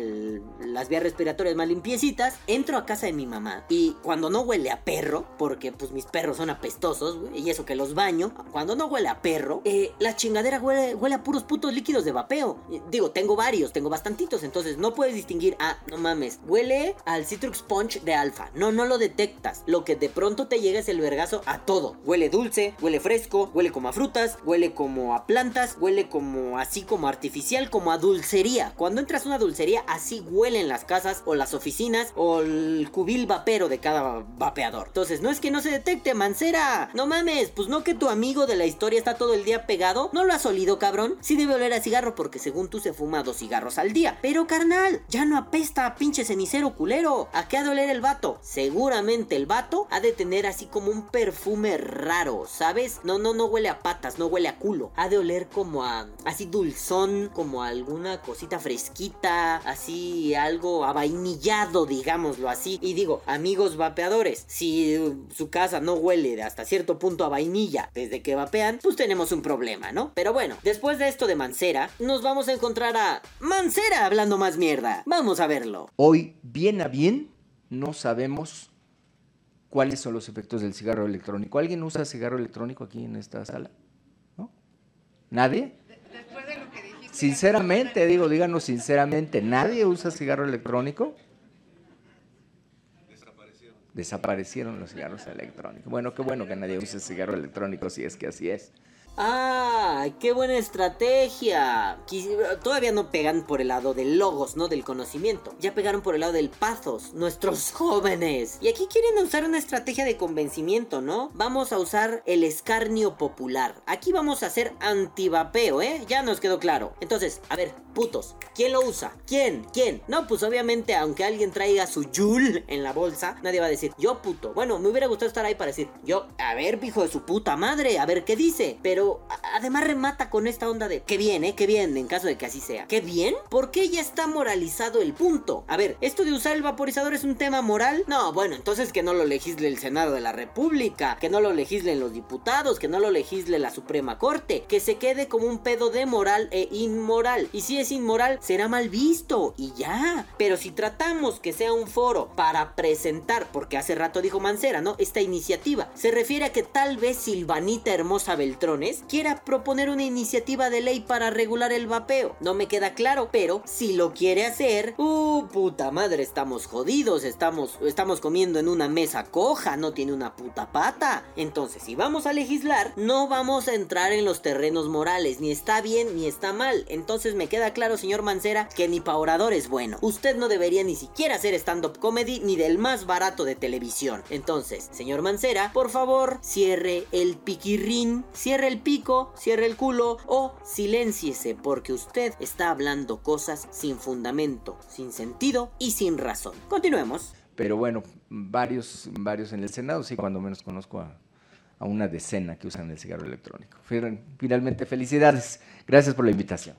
las vías respiratorias más limpiecitas, entro a casa de mi mamá y cuando no huele a perro, porque pues mis perros son apestosos, y eso que los baño, cuando no huele a perro, eh, la chingadera huele, huele a puros putos líquidos de vapeo. Digo, tengo varios, tengo bastantitos, entonces no puedes distinguir, ah, no mames, huele al Citrus Punch de alfa. No, no lo detectas. Lo que de pronto te llega es el vergazo a todo. Huele dulce, huele fresco, huele como a frutas, huele como a plantas, huele como así como artificial, como a dulcería. Cuando entras a una dulcería, así huelen las casas o las oficinas o el cubil vapero de cada vapeador. Entonces, no es que no se detecte, mancera. No mames, pues no que tu amigo de la historia está todo el día pegado. ¿No lo has olido, cabrón? Sí debe oler a cigarro porque según tú se fuma dos cigarros al día. Pero carnal, ya no apesta a pinche cenicero culero. ¿A qué ha de oler el vato? Seguramente el vato ha de tener así como un perfume raro, ¿sabes? No, no, no huele a patas, no huele a culo. Ha de oler como a así dulzón, como a alguna cosita fresquita. Así algo avainillado, digámoslo así. Y digo, amigos vapeadores, si su casa no huele de hasta cierto punto a vainilla desde que vapean, pues tenemos un problema, ¿no? Pero bueno, después de esto de Mancera, nos vamos a encontrar a Mancera hablando más mierda. Vamos a verlo. Hoy, bien a bien, no sabemos cuáles son los efectos del cigarro electrónico. ¿Alguien usa cigarro electrónico aquí en esta sala? ¿No? ¿Nadie? Sinceramente, digo, díganos sinceramente, ¿nadie usa cigarro electrónico? Desaparecieron. Desaparecieron los cigarros electrónicos. Bueno, qué bueno que nadie use cigarro electrónico si es que así es. ¡Ah! ¡Qué buena estrategia! Todavía no pegan por el lado del logos, ¿no? Del conocimiento. Ya pegaron por el lado del pathos, nuestros jóvenes. Y aquí quieren usar una estrategia de convencimiento, ¿no? Vamos a usar el escarnio popular. Aquí vamos a hacer antivapeo, ¿eh? Ya nos quedó claro. Entonces, a ver, putos, ¿quién lo usa? ¿Quién? ¿Quién? No, pues obviamente, aunque alguien traiga su Yul en la bolsa, nadie va a decir, yo puto. Bueno, me hubiera gustado estar ahí para decir, yo, a ver, hijo de su puta madre, a ver qué dice. Pero además remata con esta onda de que bien, ¿eh? Que bien, en caso de que así sea. ¿Qué bien? Porque ya está moralizado el punto. A ver, ¿esto de usar el vaporizador es un tema moral? No, bueno, entonces que no lo legisle el Senado de la República, que no lo legislen los diputados, que no lo legisle la Suprema Corte, que se quede como un pedo de moral e inmoral. Y si es inmoral, será mal visto y ya. Pero si tratamos que sea un foro para presentar, porque hace rato dijo Mancera, ¿no? Esta iniciativa se refiere a que tal vez Silvanita Hermosa Quiera proponer una iniciativa de ley para regular el vapeo. No me queda claro, pero si lo quiere hacer, uh, puta madre, estamos jodidos, estamos, estamos comiendo en una mesa coja, no tiene una puta pata. Entonces, si vamos a legislar, no vamos a entrar en los terrenos morales, ni está bien ni está mal. Entonces me queda claro, señor Mancera, que ni pa' orador es bueno. Usted no debería ni siquiera hacer stand-up comedy ni del más barato de televisión. Entonces, señor Mancera, por favor, cierre el piquirrín, cierre el pico, cierre el culo o silénciese porque usted está hablando cosas sin fundamento, sin sentido y sin razón. Continuemos. Pero bueno, varios, varios en el Senado, sí, cuando menos conozco a, a una decena que usan el cigarro electrónico. Finalmente, felicidades. Gracias por la invitación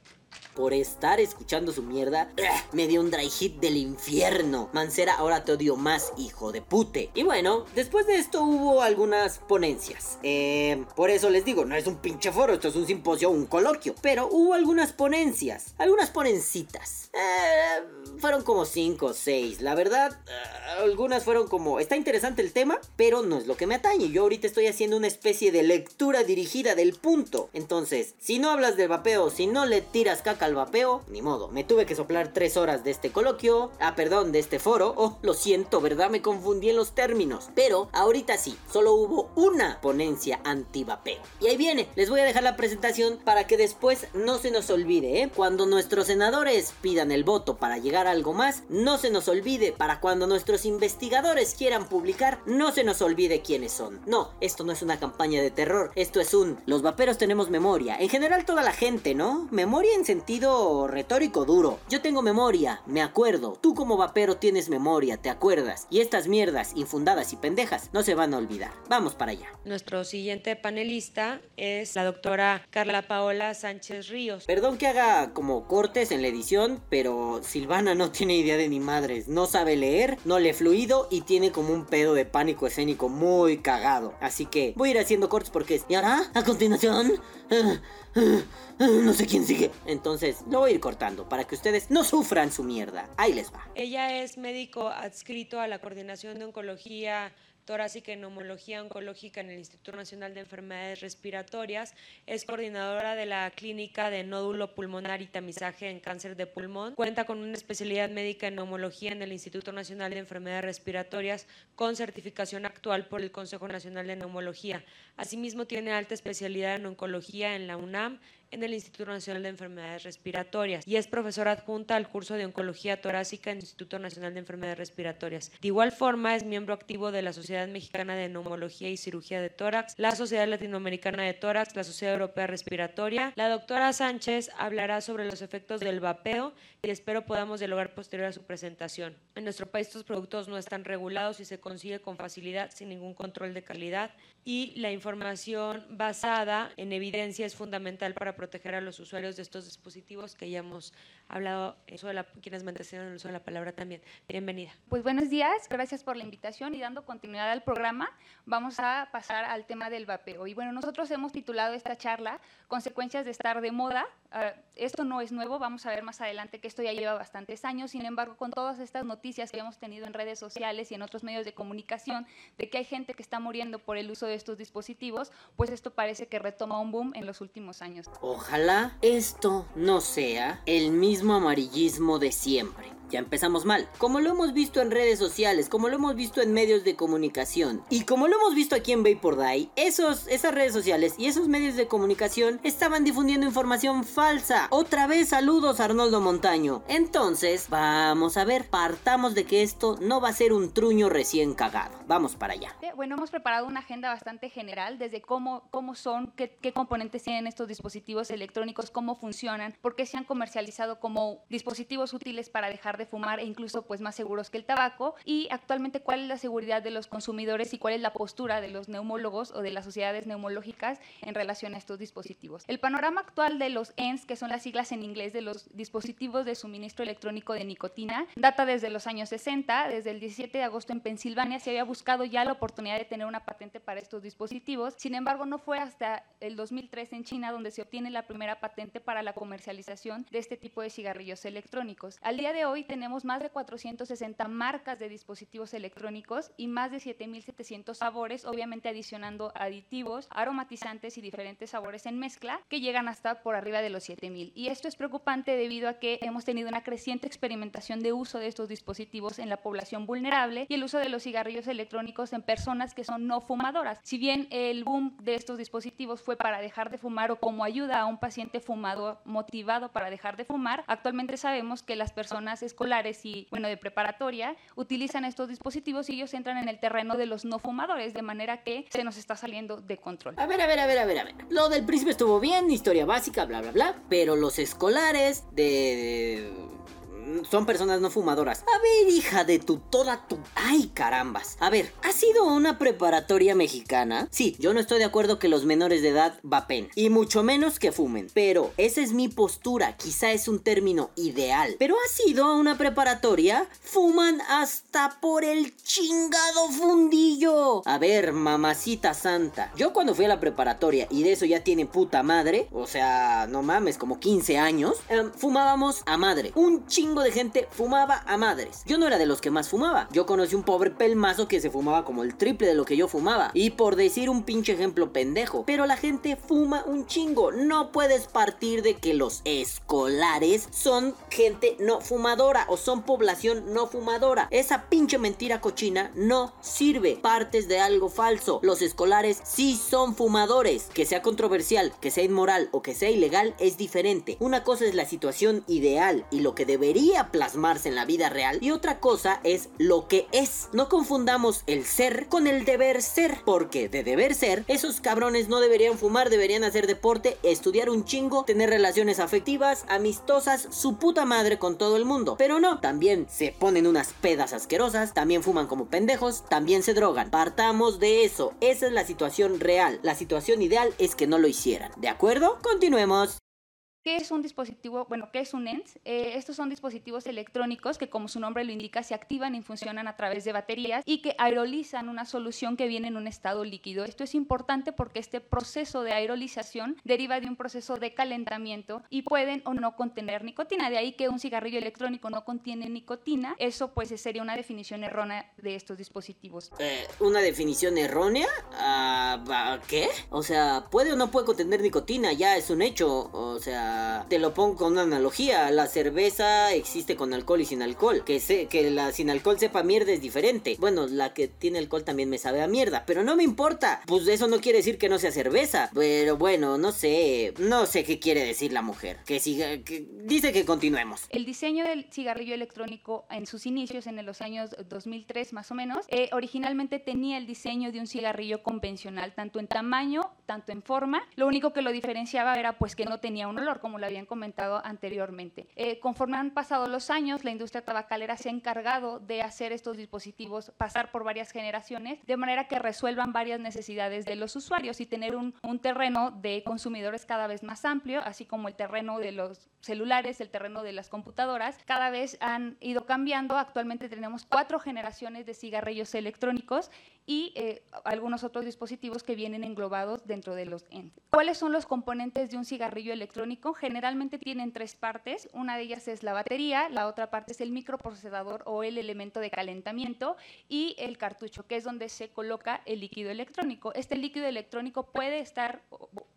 por estar escuchando su mierda, me dio un dry hit del infierno. Mancera, ahora te odio más, hijo de pute. Y bueno, después de esto hubo algunas ponencias. Eh, por eso les digo, no es un pinche foro, esto es un simposio, un coloquio. Pero hubo algunas ponencias, algunas ponencitas. Eh, fueron como 5 o 6. La verdad, eh, algunas fueron como, está interesante el tema, pero no es lo que me atañe. Yo ahorita estoy haciendo una especie de lectura dirigida del punto. Entonces, si no hablas del vapeo, si no le tiras caca al vapeo, ni modo. Me tuve que soplar 3 horas de este coloquio, ah, perdón, de este foro. Oh, lo siento, ¿verdad? Me confundí en los términos. Pero ahorita sí, solo hubo una ponencia anti-vapeo. Y ahí viene, les voy a dejar la presentación para que después no se nos olvide, ¿eh? Cuando nuestros senadores pidan el voto para llegar a algo más, no se nos olvide para cuando nuestros investigadores quieran publicar, no se nos olvide quiénes son. No, esto no es una campaña de terror, esto es un los vaperos tenemos memoria. En general toda la gente, ¿no? Memoria en sentido retórico duro. Yo tengo memoria, me acuerdo. Tú como vapero tienes memoria, te acuerdas. Y estas mierdas infundadas y pendejas no se van a olvidar. Vamos para allá. Nuestro siguiente panelista es la doctora Carla Paola Sánchez Ríos. Perdón que haga como cortes en la edición, pero Silvana no tiene idea de ni madres. No sabe leer, no le fluido y tiene como un pedo de pánico escénico muy cagado. Así que voy a ir haciendo cortes porque es. ¿Y ahora? A continuación. no sé quién sigue. Entonces, lo voy a ir cortando para que ustedes no sufran su mierda. Ahí les va. Ella es médico adscrito a la Coordinación de Oncología torácica y neumología oncológica en el Instituto Nacional de Enfermedades Respiratorias. Es coordinadora de la clínica de nódulo pulmonar y tamizaje en cáncer de pulmón. Cuenta con una especialidad médica en neumología en el Instituto Nacional de Enfermedades Respiratorias con certificación actual por el Consejo Nacional de Neumología. Asimismo, tiene alta especialidad en oncología en la UNAM en el Instituto Nacional de Enfermedades Respiratorias y es profesora adjunta al curso de Oncología Torácica en el Instituto Nacional de Enfermedades Respiratorias. De igual forma, es miembro activo de la Sociedad Mexicana de Neumología y Cirugía de Tórax, la Sociedad Latinoamericana de Tórax, la Sociedad Europea Respiratoria. La doctora Sánchez hablará sobre los efectos del vapeo y espero podamos dialogar posterior a su presentación. En nuestro país estos productos no están regulados y se consigue con facilidad sin ningún control de calidad y la información basada en evidencia es fundamental para proteger a los usuarios de estos dispositivos que ya hemos hablado, eso de la, quienes el uso de la palabra también. Bienvenida. Pues buenos días, gracias por la invitación y dando continuidad al programa, vamos a pasar al tema del vapeo. Y bueno, nosotros hemos titulado esta charla Consecuencias de estar de moda. Uh, esto no es nuevo, vamos a ver más adelante que esto ya lleva bastantes años, sin embargo, con todas estas noticias que hemos tenido en redes sociales y en otros medios de comunicación de que hay gente que está muriendo por el uso de estos dispositivos, pues esto parece que retoma un boom en los últimos años. Ojalá esto no sea el mismo amarillismo de siempre. Ya empezamos mal. Como lo hemos visto en redes sociales, como lo hemos visto en medios de comunicación y como lo hemos visto aquí en Vapor Die, esos, esas redes sociales y esos medios de comunicación estaban difundiendo información falsa. Otra vez saludos Arnoldo Montaño. Entonces, vamos a ver, partamos de que esto no va a ser un truño recién cagado. Vamos para allá. Bueno, hemos preparado una agenda bastante general desde cómo, cómo son, qué componentes tienen estos dispositivos electrónicos, cómo funcionan, por qué se han comercializado como dispositivos útiles para dejar de fumar e incluso pues más seguros que el tabaco y actualmente cuál es la seguridad de los consumidores y cuál es la postura de los neumólogos o de las sociedades neumológicas en relación a estos dispositivos. El panorama actual de los ENS, que son las siglas en inglés de los dispositivos de suministro electrónico de nicotina, data desde los años 60, desde el 17 de agosto en Pensilvania se había buscado ya la oportunidad de tener una patente para estos dispositivos, sin embargo no fue hasta el 2003 en China donde se obtiene la primera patente para la comercialización de este tipo de cigarrillos electrónicos. Al día de hoy tenemos más de 460 marcas de dispositivos electrónicos y más de 7.700 sabores, obviamente adicionando aditivos, aromatizantes y diferentes sabores en mezcla que llegan hasta por arriba de los 7.000. Y esto es preocupante debido a que hemos tenido una creciente experimentación de uso de estos dispositivos en la población vulnerable y el uso de los cigarrillos electrónicos en personas que son no fumadoras. Si bien el boom de estos dispositivos fue para dejar de fumar o como ayuda a un paciente fumado motivado para dejar de fumar, actualmente sabemos que las personas escolares y, bueno, de preparatoria, utilizan estos dispositivos y ellos entran en el terreno de los no fumadores, de manera que se nos está saliendo de control. A ver, a ver, a ver, a ver, a ver. Lo del príncipe estuvo bien, historia básica, bla, bla, bla, pero los escolares de... son personas no fumadoras. A ver, hija de tu toda tu... ¡Ay, carambas! A ver, ¿ha sido una preparatoria mexicana? Sí, yo no estoy de acuerdo que los menores de edad vapen. Y mucho menos que fumen. Pero esa es mi postura. Quizá es un término ideal. Pero ha sido una preparatoria. Fuman hasta por el chingado fundillo. A ver, mamacita santa. Yo cuando fui a la preparatoria, y de eso ya tiene puta madre. O sea, no mames, como 15 años. Eh, fumábamos a madre. Un de gente fumaba a madres. Yo no era de los que más fumaba. Yo conocí un pobre pelmazo que se fumaba como el triple de lo que yo fumaba. Y por decir un pinche ejemplo pendejo. Pero la gente fuma un chingo. No puedes partir de que los escolares son gente no fumadora o son población no fumadora. Esa pinche mentira cochina no sirve. Partes de algo falso. Los escolares sí son fumadores. Que sea controversial, que sea inmoral o que sea ilegal es diferente. Una cosa es la situación ideal y lo que debería plasmarse en la vida real y otra cosa es lo que es. No confundamos el ser con el deber ser, porque de deber ser, esos cabrones no deberían fumar, deberían hacer deporte, estudiar un chingo, tener relaciones afectivas, amistosas, su puta madre con todo el mundo. Pero no, también se ponen unas pedas asquerosas, también fuman como pendejos, también se drogan. Partamos de eso, esa es la situación real. La situación ideal es que no lo hicieran. ¿De acuerdo? Continuemos. ¿Qué es un dispositivo? Bueno, ¿qué es un ENS? Eh, estos son dispositivos electrónicos que, como su nombre lo indica, se activan y funcionan a través de baterías y que aerolizan una solución que viene en un estado líquido. Esto es importante porque este proceso de aerolización deriva de un proceso de calentamiento y pueden o no contener nicotina. De ahí que un cigarrillo electrónico no contiene nicotina. Eso, pues, sería una definición errónea de estos dispositivos. Eh, ¿Una definición errónea? Uh, ¿Qué? O sea, ¿puede o no puede contener nicotina? Ya es un hecho. O sea te lo pongo con una analogía. La cerveza existe con alcohol y sin alcohol. Que, sé que la sin alcohol sepa mierda es diferente. Bueno, la que tiene alcohol también me sabe a mierda. Pero no me importa. Pues eso no quiere decir que no sea cerveza. Pero bueno, no sé. No sé qué quiere decir la mujer. Que siga. Dice que continuemos. El diseño del cigarrillo electrónico en sus inicios, en los años 2003 más o menos, eh, originalmente tenía el diseño de un cigarrillo convencional, tanto en tamaño, tanto en forma. Lo único que lo diferenciaba era pues que no tenía un olor como lo habían comentado anteriormente. Eh, conforme han pasado los años, la industria tabacalera se ha encargado de hacer estos dispositivos pasar por varias generaciones, de manera que resuelvan varias necesidades de los usuarios y tener un, un terreno de consumidores cada vez más amplio, así como el terreno de los celulares, el terreno de las computadoras, cada vez han ido cambiando. Actualmente tenemos cuatro generaciones de cigarrillos electrónicos y eh, algunos otros dispositivos que vienen englobados dentro de los entes. ¿Cuáles son los componentes de un cigarrillo electrónico? Generalmente tienen tres partes. Una de ellas es la batería, la otra parte es el microprocesador o el elemento de calentamiento y el cartucho, que es donde se coloca el líquido electrónico. Este líquido electrónico puede estar,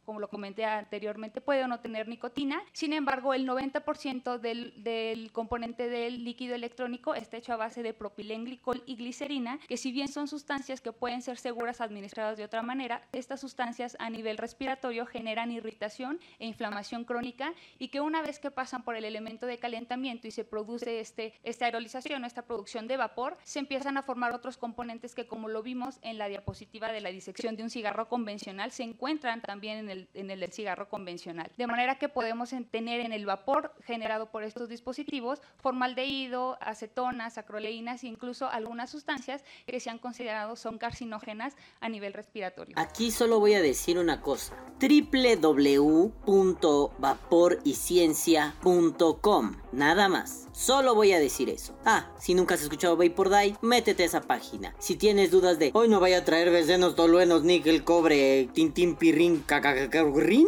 como lo comenté anteriormente, puede o no tener nicotina. Sin embargo, el 90% del, del componente del líquido electrónico está hecho a base de propilenglicol y glicerina, que si bien son sustancias que pueden ser seguras administradas de otra manera, estas sustancias a nivel respiratorio generan irritación e inflamación crónica y que una vez que pasan por el elemento de calentamiento y se produce este, esta aerolización, esta producción de vapor, se empiezan a formar otros componentes que como lo vimos en la diapositiva de la disección de un cigarro convencional, se encuentran también en el, en el del cigarro convencional. De manera que podemos tener en el vapor generado por estos dispositivos formaldehído, acetonas, acroleínas e incluso algunas sustancias que se han considerado son carcinógenas a nivel respiratorio. Aquí solo voy a decir una cosa. www.vaporyciencia.com Nada más. Solo voy a decir eso. Ah, si nunca has escuchado Vapor Die, métete a esa página. Si tienes dudas de hoy no vaya a traer besenos, toluenos, níquel, cobre, tintín, pirrín, cacacacaurrín,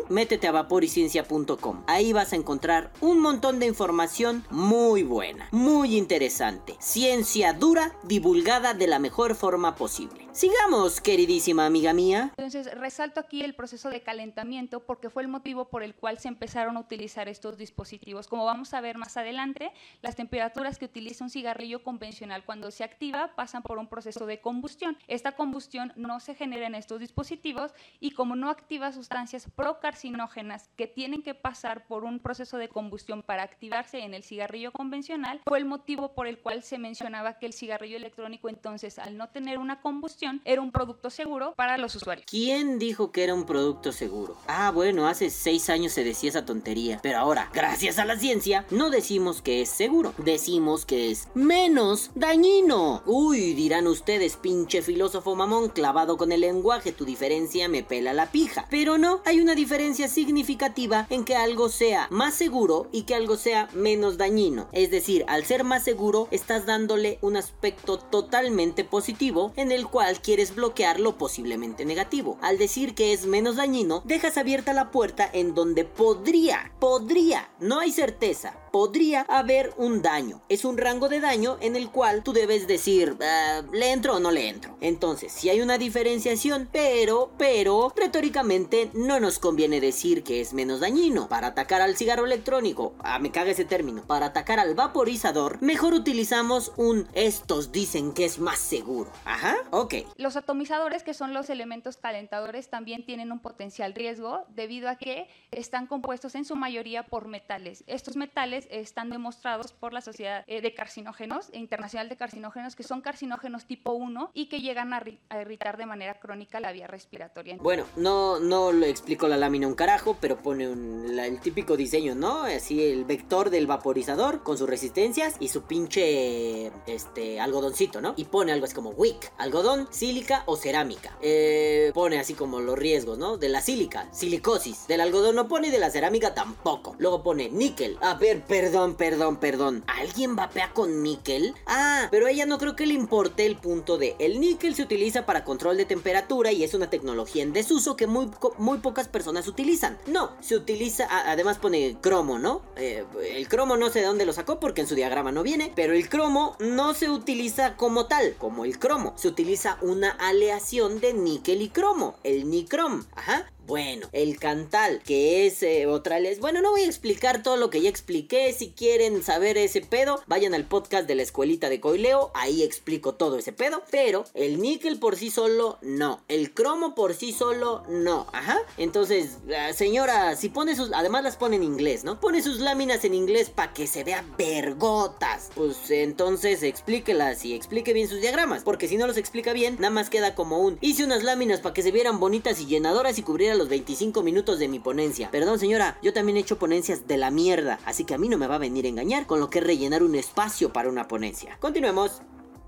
métete a vaporyciencia.com. Ahí vas a encontrar un montón de información muy buena, muy interesante. Ciencia dura, divulgada de la mejor forma posible. Sigamos, queridísima amiga mía. Entonces, resalto aquí el proceso de calentamiento porque fue el motivo por el cual se empezaron a utilizar estos dispositivos. Como vamos a ver más adelante, las temperaturas que utiliza un cigarrillo convencional cuando se activa pasan por un proceso de combustión. Esta combustión no se genera en estos dispositivos y como no activa sustancias procarcinógenas que tienen que pasar por un proceso de combustión para activarse en el cigarrillo convencional, fue el motivo por el cual se mencionaba que el cigarrillo electrónico entonces al no tener una combustión era un producto seguro para los usuarios. ¿Quién dijo que era un producto seguro? Ah, bueno, hace seis años se decía esa tontería. Pero ahora, gracias a la ciencia, no decimos que es seguro. Decimos que es menos dañino. Uy, dirán ustedes, pinche filósofo mamón clavado con el lenguaje, tu diferencia me pela la pija. Pero no, hay una diferencia significativa en que algo sea más seguro y que algo sea menos dañino. Es decir, al ser más seguro, estás dándole un aspecto totalmente positivo en el cual quieres bloquear lo posiblemente negativo. Al decir que es menos dañino, dejas abierta la puerta en donde podría, podría, no hay certeza, podría haber un daño. Es un rango de daño en el cual tú debes decir, uh, ¿le entro o no le entro? Entonces, si hay una diferenciación, pero, pero, retóricamente no nos conviene decir que es menos dañino. Para atacar al cigarro electrónico, ah, me caga ese término, para atacar al vaporizador, mejor utilizamos un estos dicen que es más seguro. Ajá, ok. Los atomizadores, que son los elementos calentadores, también tienen un potencial riesgo debido a que están compuestos en su mayoría por metales. Estos metales están demostrados por la Sociedad eh, de Carcinógenos, Internacional de Carcinógenos, que son carcinógenos tipo 1 y que llegan a, irritar de manera crónica la vía respiratoria. Bueno, no, no lo explico la lámina un carajo, pero pone el típico diseño, ¿no? Así el vector del vaporizador con sus resistencias y su pinche este algodoncito, ¿no? Y pone algo así como wick, algodón, sílica o cerámica. Eh, pone así como los riesgos, ¿no? De la sílica, silicosis. Del algodón no pone y de la cerámica tampoco. Luego pone níquel. A ver, perdón, perdón, perdón. ¿Alguien vapea con níquel? Ah, pero a ella no creo que le importe el punto de el níquel se utiliza para control de temperatura y es una tecnología en desuso que muy, muy pocas personas utilizan. No, se utiliza, además pone cromo, ¿no? Eh, el cromo no sé de dónde lo sacó porque en su diagrama no viene, pero el cromo no se utiliza como tal, como el cromo. Se utiliza una aleación de níquel y cromo, el nicrom. Ajá. Bueno, el cantal, que es eh, otra les. Bueno, no voy a explicar todo lo que ya expliqué. Si quieren saber ese pedo, vayan al podcast de la escuelita de Coileo. Ahí explico todo ese pedo. Pero el níquel por sí solo, no. El cromo por sí solo, no. Ajá. Entonces, señora, si pone sus. Además las pone en inglés, ¿no? Pone sus láminas en inglés para que se vea vergotas. Pues entonces explíquelas y explique bien sus diagramas. Porque si no los explica bien, nada más queda como un. Hice unas láminas para que se vieran bonitas y llenadoras y cubrieran los 25 minutos de mi ponencia. Perdón señora, yo también he hecho ponencias de la mierda, así que a mí no me va a venir a engañar con lo que es rellenar un espacio para una ponencia. Continuemos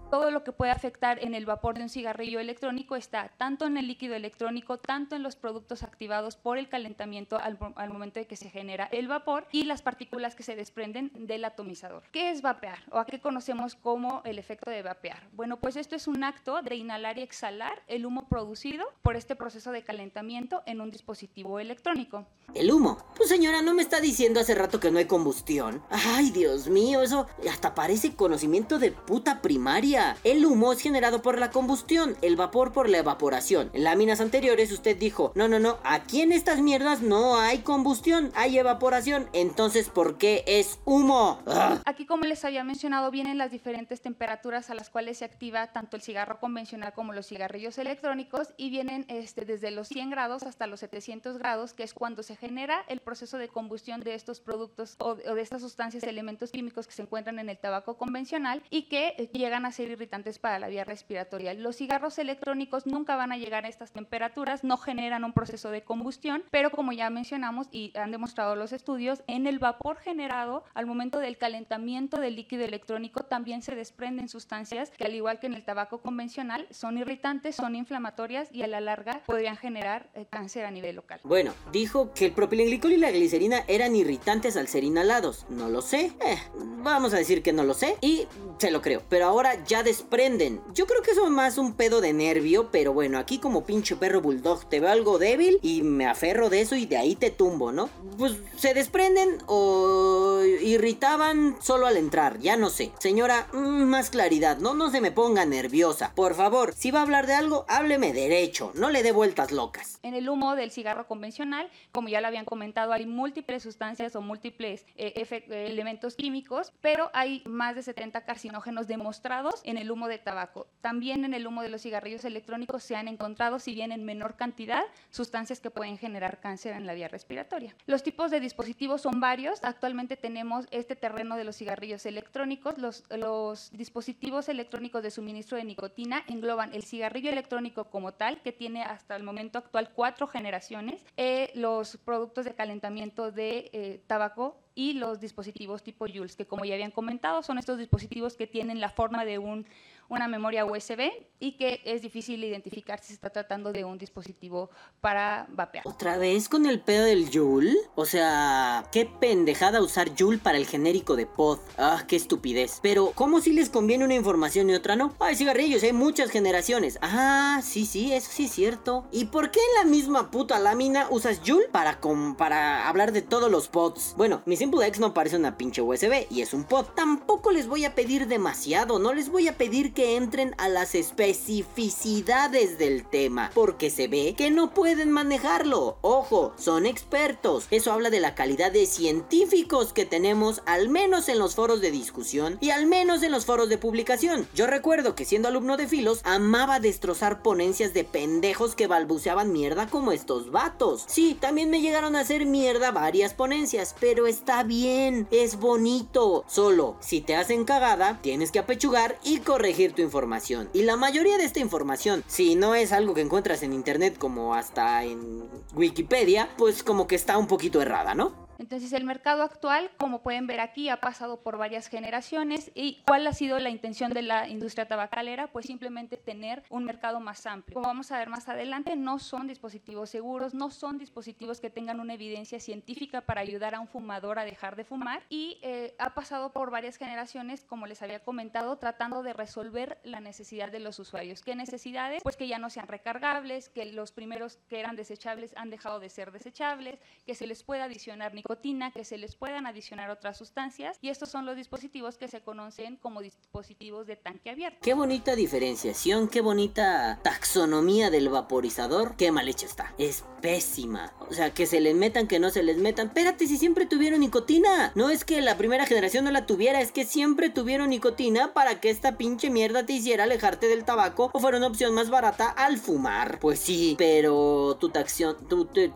todo lo que puede afectar en el vapor de un cigarrillo electrónico está tanto en el líquido electrónico, tanto en los productos activados por el calentamiento al, momento de que se genera el vapor y las partículas que se desprenden del atomizador. ¿Qué es vapear o a qué conocemos como el efecto de vapear? Bueno, pues esto es un acto de inhalar y exhalar el humo producido por este proceso de calentamiento en un dispositivo electrónico. ¿El humo? Pues señora, ¿no me está diciendo hace rato que no hay combustión? Ay, Dios mío, eso hasta parece conocimiento de puta primaria. El humo es generado por la combustión, el vapor por la evaporación. En láminas anteriores usted dijo, no, no, no, aquí en estas mierdas no hay combustión, hay evaporación. Entonces, ¿por qué es humo? Aquí, como les había mencionado, vienen las diferentes temperaturas a las cuales se activa tanto el cigarro convencional como los cigarrillos electrónicos y vienen este, desde los 100 grados hasta los 700 grados, que es cuando se genera el proceso de combustión de estos productos o, de estas sustancias, elementos químicos que se encuentran en el tabaco convencional y que eh, llegan a ser irritantes para la vía respiratoria. Los cigarros electrónicos nunca van a llegar a estas temperaturas, no generan un proceso de combustión, pero como ya mencionamos y han demostrado los estudios, en el vapor generado al momento del calentamiento del líquido electrónico también se desprenden sustancias que al igual que en el tabaco convencional son irritantes, son inflamatorias y a la larga podrían generar eh, cáncer a nivel local. Bueno, dijo que el propilenglicol y la glicerina eran irritantes al ser inhalados. No lo sé. Eh, vamos a decir que no lo sé y se lo creo. Pero ahora ya desprenden. Yo creo que eso es más un pedo de nervio, pero bueno, aquí como pinche perro bulldog te veo algo débil y me aferro de eso y de ahí te tumbo, ¿no? Pues se desprenden o irritaban solo al entrar, ya no sé. Señora, mm, más claridad, no, no se me ponga nerviosa. Por favor, si va a hablar de algo, hábleme derecho, no le dé vueltas locas. En el humo del cigarro convencional, como ya lo habían comentado, hay múltiples sustancias o múltiples eh, elementos químicos, pero hay más de 70 carcinógenos demostrados en el humo de tabaco. También en el humo de los cigarrillos electrónicos se han encontrado, si bien en menor cantidad, sustancias que pueden generar cáncer en la vía respiratoria. Los tipos de dispositivos son varios. Actualmente tenemos este terreno de los cigarrillos electrónicos. Los, dispositivos electrónicos de suministro de nicotina engloban el cigarrillo electrónico como tal, que tiene hasta el momento actual cuatro generaciones, eh, los productos de calentamiento de eh, tabaco y los dispositivos tipo Jules, que como ya habían comentado, son estos dispositivos que tienen la forma de un una memoria USB y que es difícil identificar si se está tratando de un dispositivo para vapear. ¿Otra vez con el pedo del Joule? O sea, qué pendejada usar Joule para el genérico de pod. Ah, qué estupidez. Pero, ¿cómo si les conviene una información y otra no? Hay cigarrillos, hay muchas generaciones. Ah, sí, sí, eso sí es cierto. ¿Y por qué en la misma puta lámina usas Joule para, para hablar de todos los pods? Bueno, mi Simple X no parece una pinche USB y es un pod. Tampoco les voy a pedir demasiado, no les voy a pedir que que entren a las especificidades del tema, porque se ve que no pueden manejarlo. Ojo, son expertos. Eso habla de la calidad de científicos que tenemos, al menos en los foros de discusión y al menos en los foros de publicación. Yo recuerdo que siendo alumno de filos, amaba destrozar ponencias de pendejos que balbuceaban mierda como estos vatos. Sí, también me llegaron a hacer mierda varias ponencias, pero está bien, es bonito. Solo, si te hacen cagada, tienes que apechugar y corregir tu información. Y la mayoría de esta información, si no es algo que encuentras en internet como hasta en Wikipedia, pues como que está un poquito errada, ¿no? Entonces el mercado actual, como pueden ver aquí, ha pasado por varias generaciones y cuál ha sido la intención de la industria tabacalera, pues simplemente tener un mercado más amplio. Como vamos a ver más adelante, no son dispositivos seguros, no son dispositivos que tengan una evidencia científica para ayudar a un fumador a dejar de fumar y eh, ha pasado por varias generaciones, como les había comentado, tratando de resolver la necesidad de los usuarios. ¿Qué necesidades? Pues que ya no sean recargables, que los primeros que eran desechables han dejado de ser desechables, que se les pueda adicionar ni que se les puedan adicionar otras sustancias y estos son los dispositivos que se conocen como dispositivos de tanque abierto. Qué bonita diferenciación, qué bonita taxonomía del vaporizador, qué mal hecho está. Es pésima. O sea, que se les metan, que no se les metan. Espérate, si siempre tuvieron nicotina. No es que la primera generación no la tuviera, es que siempre tuvieron nicotina para que esta pinche mierda te hiciera alejarte del tabaco o fuera una opción más barata al fumar. Pues sí, pero tu taxón... Tu, tu,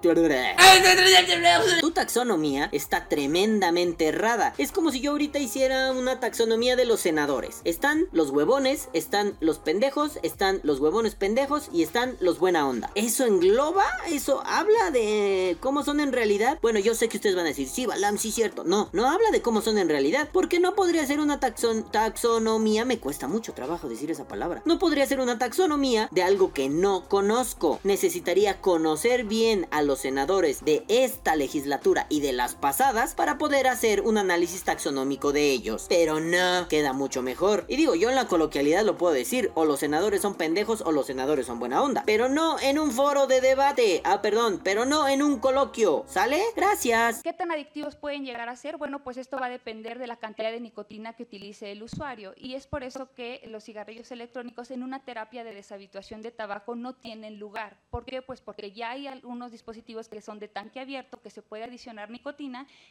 tu taxonomía está tremendamente errada. Es como si yo ahorita hiciera una taxonomía de los senadores. Están los huevones, están los pendejos, están los huevones pendejos y están los buena onda. ¿Eso engloba? ¿Eso habla de cómo son en realidad? Bueno, yo sé que ustedes van a decir, sí, Balam, sí, cierto. No, no habla de cómo son en realidad. Porque no podría ser una taxon taxonomía. Me cuesta mucho trabajo decir esa palabra. No podría ser una taxonomía de algo que no conozco. Necesitaría conocer bien a los senadores de esta legislatura y de las pasadas para poder hacer un análisis taxonómico de ellos. Pero no, queda mucho mejor. Y digo, yo en la coloquialidad lo puedo decir, o los senadores son pendejos o los senadores son buena onda. Pero no en un foro de debate. Ah, perdón, pero no en un coloquio. ¿Sale? Gracias. ¿Qué tan adictivos pueden llegar a ser? Bueno, pues esto va a depender de la cantidad de nicotina que utilice el usuario. Y es por eso que los cigarrillos electrónicos en una terapia de deshabituación de tabaco no tienen lugar. ¿Por qué? Pues porque ya hay algunos dispositivos que son de tanque abierto que se puede adicionar nicotina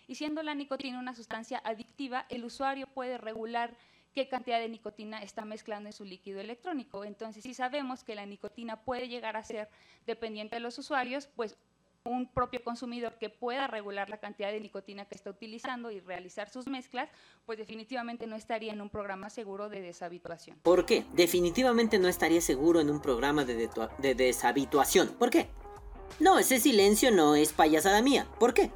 y siendo la nicotina una sustancia adictiva, el usuario puede regular qué cantidad de nicotina está mezclando en su líquido electrónico. Entonces, si sabemos que la nicotina puede llegar a ser dependiente de los usuarios, pues un propio consumidor que pueda regular la cantidad de nicotina que está utilizando y realizar sus mezclas, pues definitivamente no estaría en un programa seguro de deshabituación. ¿Por qué? Definitivamente no estaría seguro en un programa de, de deshabituación. ¿Por qué? No, ese silencio no es payasada mía. ¿Por qué?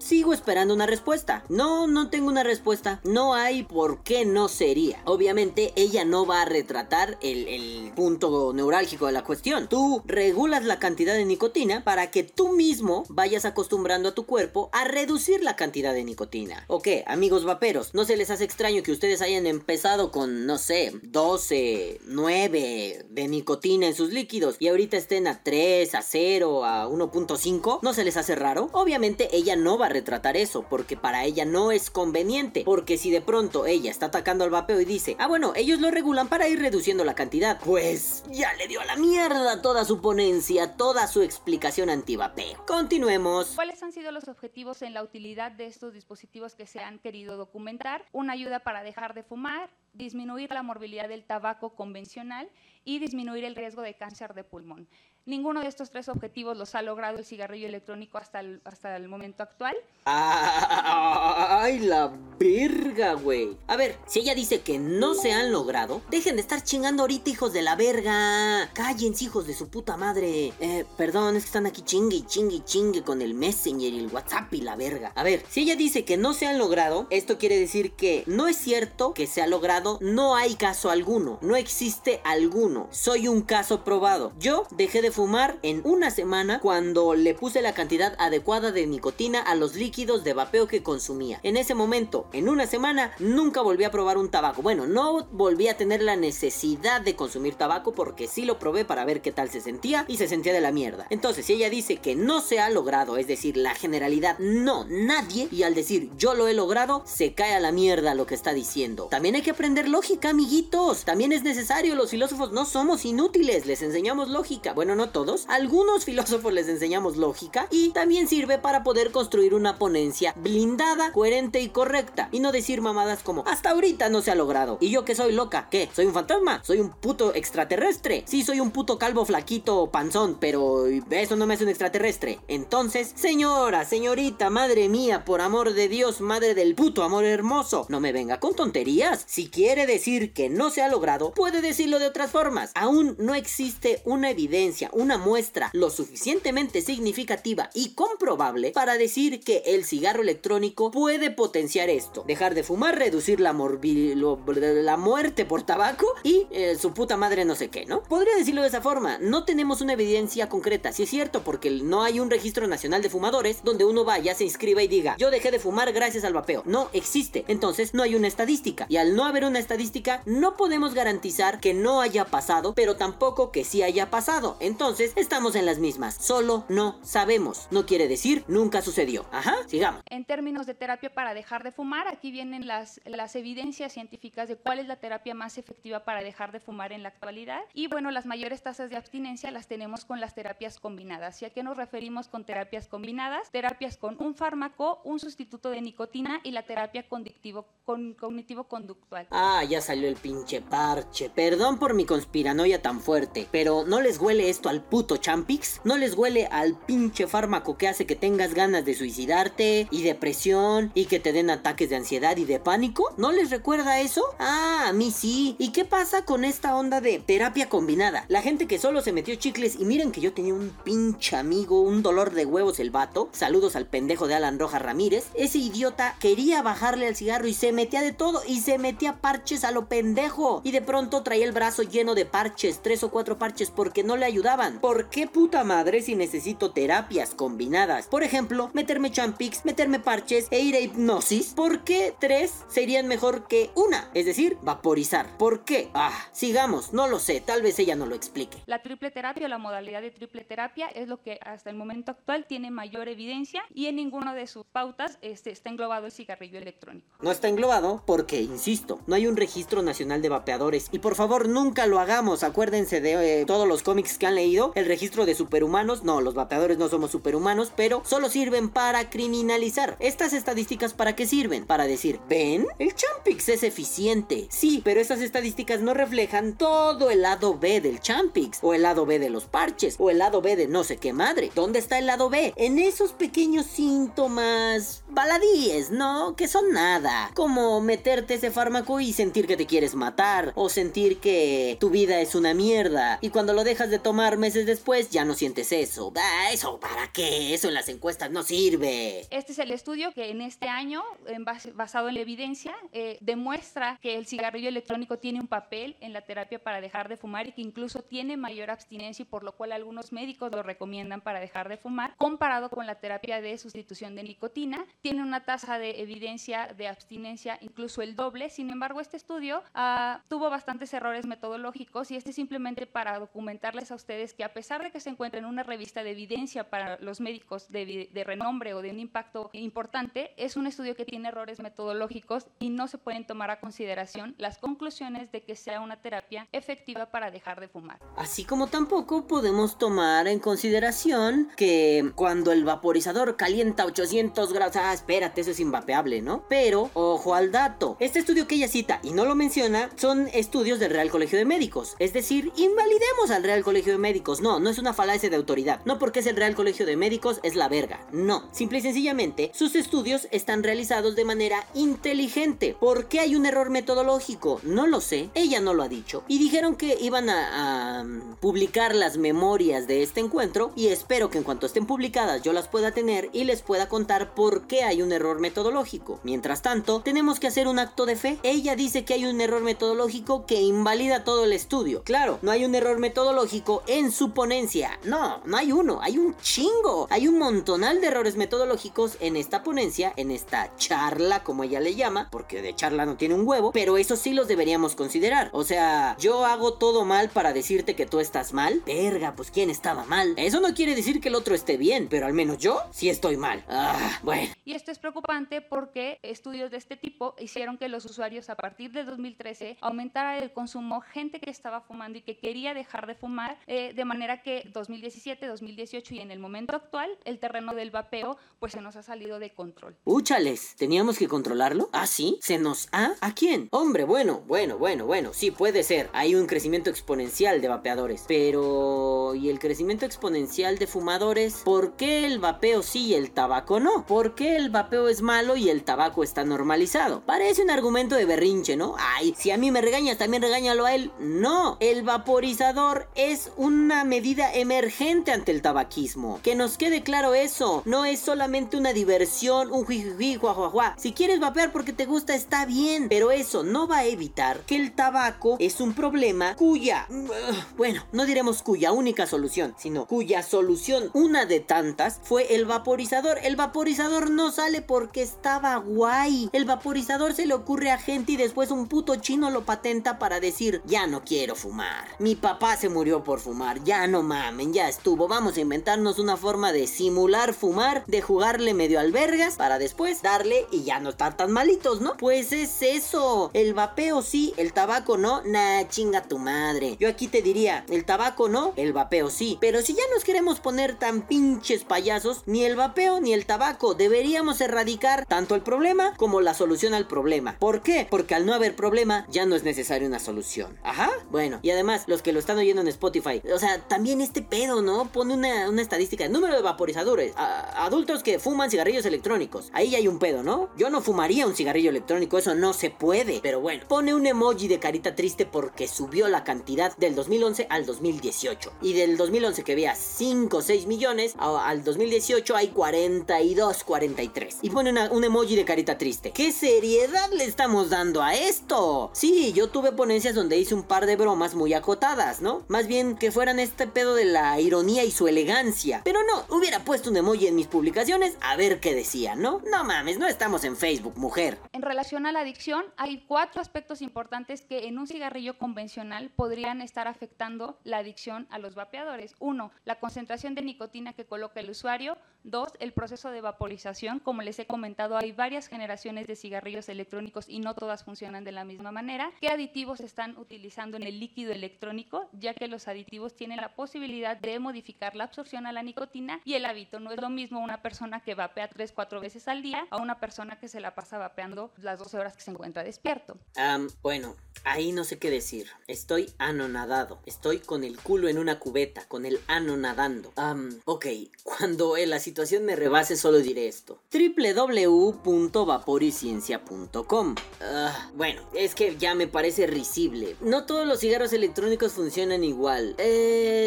Sigo esperando una respuesta. No, no tengo una respuesta. No hay por qué no sería. Obviamente ella no va a retratar el, punto neurálgico de la cuestión. Tú regulas la cantidad de nicotina para que tú mismo vayas acostumbrando a tu cuerpo a reducir la cantidad de nicotina. Ok, amigos vaperos, no se les hace extraño que ustedes hayan empezado con, no sé, 12, 9 de nicotina en sus líquidos y ahorita estén a 3, a 0, a 1.5. ¿No se les hace raro? Obviamente ella no va a retratar eso, porque para ella no es conveniente, porque si de pronto ella está atacando al vapeo y dice, ah bueno, ellos lo regulan para ir reduciendo la cantidad, pues ya le dio a la mierda toda su ponencia, toda su explicación antivapeo. Continuemos. ¿Cuáles han sido los objetivos en la utilidad de estos dispositivos que se han querido documentar? Una ayuda para dejar de fumar, disminuir la morbilidad del tabaco convencional y disminuir el riesgo de cáncer de pulmón. Ninguno de estos tres objetivos los ha logrado el cigarrillo electrónico hasta el, hasta el momento actual. ¡Ay, la verga, güey! A ver, si ella dice que no se han logrado, dejen de estar chingando ahorita, hijos de la verga. Cállense, hijos de su puta madre. Eh, perdón, es que están aquí chingue y chingue chingue con el Messenger y el WhatsApp y la verga. A ver, si ella dice que no se han logrado, esto quiere decir que no es cierto que se ha logrado, no hay caso alguno, no existe alguno. Soy un caso probado. Yo dejé de fumar en una semana cuando le puse la cantidad adecuada de nicotina a los líquidos de vapeo que consumía. En ese momento, en una semana, nunca volví a probar un tabaco. Bueno, no volví a tener la necesidad de consumir tabaco porque sí lo probé para ver qué tal se sentía y se sentía de la mierda. Entonces, si ella dice que no se ha logrado, es decir, la generalidad, no, nadie, y al decir yo lo he logrado, se cae a la mierda lo que está diciendo. También hay que aprender lógica, amiguitos. También es necesario, los filósofos no somos inútiles, les enseñamos lógica. Bueno, no todos, algunos filósofos les enseñamos lógica y también sirve para poder construir una ponencia blindada, coherente y correcta y no decir mamadas como hasta ahorita no se ha logrado. ¿Y yo que soy loca? ¿Qué? ¿Soy un fantasma? ¿Soy un puto extraterrestre? Sí, soy un puto calvo flaquito panzón, pero eso no me hace un extraterrestre. Entonces, señora, señorita, madre mía, por amor de Dios, madre del puto amor hermoso, no me venga con tonterías. Si quiere decir que no se ha logrado, puede decirlo de otras formas. Aún no existe una evidencia, una muestra lo suficientemente significativa y comprobable para decir que el cigarro electrónico puede potenciar esto. Dejar de fumar, reducir la, la muerte por tabaco y eh, su puta madre no sé qué, ¿no? Podría decirlo de esa forma. No tenemos una evidencia concreta, si es cierto, porque no hay un registro nacional de fumadores donde uno vaya, se inscriba y diga, yo dejé de fumar gracias al vapeo. No existe. Entonces no hay una estadística. Y al no haber una estadística, no podemos garantizar que no haya pasado, pero tampoco que sí haya pasado. Entonces estamos en las mismas. Solo no sabemos. No quiere decir nunca sucedió. Ajá, sigamos. En términos de terapia para dejar de fumar, aquí vienen las, las evidencias científicas de cuál es la terapia más efectiva para dejar de fumar en la actualidad. Y bueno, las mayores tasas de abstinencia las tenemos con las terapias combinadas. ¿Y a qué nos referimos con terapias combinadas? Terapias con un fármaco, un sustituto de nicotina y la terapia cognitivo, con, cognitivo-conductual. Ah, ya salió el pinche parche. Perdón por mi conspiranoia tan fuerte, pero ¿no les huele esto al puto Champix? ¿No les huele al pinche fármaco que hace que tengas ganas de suicidarte y depresión y que te den ataques de ansiedad y de pánico? ¿No les recuerda eso? Ah, a mí sí. ¿Y qué pasa con esta onda de terapia combinada? La gente que solo se metió chicles y miren que yo tenía un pinche amigo, un dolor de huevos el vato. Saludos al pendejo de Alan Rojas Ramírez. Ese idiota quería bajarle al cigarro y se metía de todo y se metía parches a lo pendejo. Y de pronto traía el brazo lleno de parches, tres o cuatro parches porque no le ¿Por qué puta madre si necesito terapias combinadas? Por ejemplo, meterme champix, meterme parches e ir a hipnosis. ¿Por qué tres serían mejor que una? Es decir, vaporizar. ¿Por qué? Ah, sigamos, no lo sé, tal vez ella no lo explique. La triple terapia o la modalidad de triple terapia es lo que hasta el momento actual tiene mayor evidencia y en ninguna de sus pautas este, está englobado el cigarrillo electrónico. No está englobado porque, insisto, no hay un registro nacional de vapeadores. Y por favor, nunca lo hagamos. Acuérdense de eh, todos los cómics que han leído. El registro de superhumanos. No, los vapeadores no somos superhumanos, pero solo sirven para criminalizar. Estas estadísticas, ¿para qué sirven? Para decir, ¿ven? El Champix es eficiente. Sí, pero estas estadísticas no reflejan todo el lado B del Champix. O el lado B de los parches. O el lado B de no sé qué madre. ¿Dónde está el lado B? En esos pequeños síntomas baladíes, ¿no? Que son nada. Como meterte ese fármaco y sentir que te quieres matar. O sentir que tu vida es una mierda. Y cuando lo dejas de tomar meses después, ya no sientes eso. Ah, ¿Eso para qué? Eso en las encuestas no sirve. Este es el estudio que en este año, en base- basado en la evidencia, eh, demuestra que el cigarrillo electrónico tiene un papel en la terapia para dejar de fumar y que incluso tiene mayor abstinencia por lo cual algunos médicos lo recomiendan para dejar de fumar, comparado con la terapia de sustitución de nicotina. Tiene una tasa de evidencia de abstinencia incluso el doble. Sin embargo, este estudio ah, tuvo bastantes errores metodológicos y este simplemente para documentarles a ustedes que a pesar de que se encuentra en una revista de evidencia para los médicos de, renombre o de un impacto importante, es un estudio que tiene errores metodológicos y no se pueden tomar a consideración las conclusiones de que sea una terapia efectiva para dejar de fumar. Así como tampoco podemos tomar en consideración que cuando el vaporizador calienta 800 grados, ah, espérate, eso es invapeable, ¿no? Pero, ojo al dato, este estudio que ella cita y no lo menciona son estudios del Real Colegio de Médicos, es decir, invalidemos al Real Colegio de Médicos, no, no es una falacia de autoridad, no porque es el Real Colegio de Médicos es la verga, no, simple y sencillamente sus estudios están realizados de manera inteligente. ¿Por qué hay un error metodológico? No lo sé, ella no lo ha dicho. Y dijeron que iban a, mm, publicar las memorias de este encuentro y espero que en cuanto estén publicadas yo las pueda tener y les pueda contar por qué hay un error metodológico. Mientras tanto, tenemos que hacer un acto de fe. Ella dice que hay un error metodológico que invalida todo el estudio. Claro, no hay un error metodológico en su ponencia. No, no hay uno, hay un chingo. Hay un montonal de errores metodológicos en esta ponencia, en esta charla, como ella le llama, porque de charla no tiene un huevo, pero eso sí los deberíamos considerar. O sea, yo hago todo mal para decirte que tú estás mal. Verga, pues quién estaba mal. Eso no quiere decir que el otro esté bien, pero al menos yo sí estoy mal. Ah, bueno. Y esto es preocupante porque estudios de este tipo hicieron que los usuarios a partir de 2013 aumentara el consumo, gente que estaba fumando y que quería dejar de fumar, eh, de manera que 2017, 2018 y en el momento actual el terreno del vapeo pues se nos ha salido de control. Úchales, ¿teníamos que controlarlo? ¿Ah, sí? ¿Se nos ha? ¿A quién? Hombre, bueno, bueno, bueno, bueno, sí puede ser. Hay un crecimiento exponencial de vapeadores. Pero... ¿Y el crecimiento exponencial de fumadores? ¿Por qué el vapeo sí y el tabaco no? ¿Por qué el vapeo es malo y el tabaco está normalizado? Parece un argumento de berrinche, ¿no? Ay, si a mí me regañas, también regáñalo a él. No, el vaporizador es una medida emergente ante el tabaquismo. Que nos quede claro eso. No es solamente una diversión, un jijiji, juajuajua. Si quieres vapear porque te gusta, está bien. Pero eso no va a evitar que el tabaco es un problema cuya, bueno, no diremos cuya única solución, sino cuya solución, una de tantas, fue el vaporizador. El vaporizador no sale porque estaba guay. El vaporizador se le ocurre a gente y después un puto chino lo patenta para decir, ya no quiero fumar. Mi papá se murió por fumar, ya no mamen, ya estuvo. Vamos a inventarnos una forma de simular fumar, de jugarle medio albergas para después darle y ya no estar tan malitos, ¿no? Pues es eso. El vapeo sí, el tabaco no. Nah, chinga tu madre. Yo aquí te diría, el tabaco no, el vapeo sí. Pero si ya nos queremos poner tan pinches payasos, ni el vapeo ni el tabaco deberíamos erradicar tanto el problema como la solución al problema. ¿Por qué? Porque al no haber problema ya no es necesaria una solución. Ajá. Bueno, y además, los que lo están oyendo en Spotify, sea, también este pedo, ¿no? Pone una, una estadística. Número de vaporizadores. adultos que fuman cigarrillos electrónicos. Ahí ya hay un pedo, ¿no? Yo no fumaría un cigarrillo electrónico, eso no se puede. Pero bueno, pone un emoji de carita triste porque subió la cantidad del 2011 al 2018. Y del 2011 que había 5 o 6 millones, al 2018 hay 42, 43. Y pone un emoji de carita triste. ¿Qué seriedad le estamos dando a esto? Sí, yo tuve ponencias donde hice un par de bromas muy acotadas, ¿no? Más bien que este pedo de la ironía y su elegancia. Pero no, hubiera puesto un emoji en mis publicaciones a ver qué decía, ¿no? No mames, no estamos en Facebook, mujer. En relación a la adicción, hay cuatro aspectos importantes que en un cigarrillo convencional podrían estar afectando la adicción a los vapeadores. Uno, la concentración de nicotina que coloca el usuario. Dos, el proceso de vaporización. Como les he comentado, hay varias generaciones de cigarrillos electrónicos y no todas funcionan de la misma manera. ¿Qué aditivos están utilizando en el líquido electrónico? Ya que los aditivos tienen la posibilidad de modificar la absorción a la nicotina y el hábito. No es lo mismo una persona que vapea tres, cuatro veces al día a una persona que se la pasa vapeando las 12 horas que se encuentra despierto. Am, bueno, ahí no sé qué decir. Estoy anonadado. Estoy con el culo en una cubeta, con el ano nadando. Am, ok, cuando la situación me rebase solo diré esto. www.vaporiciencia.com Ah, Bueno, es que ya me parece risible. No todos los cigarros electrónicos funcionan igual. Eh,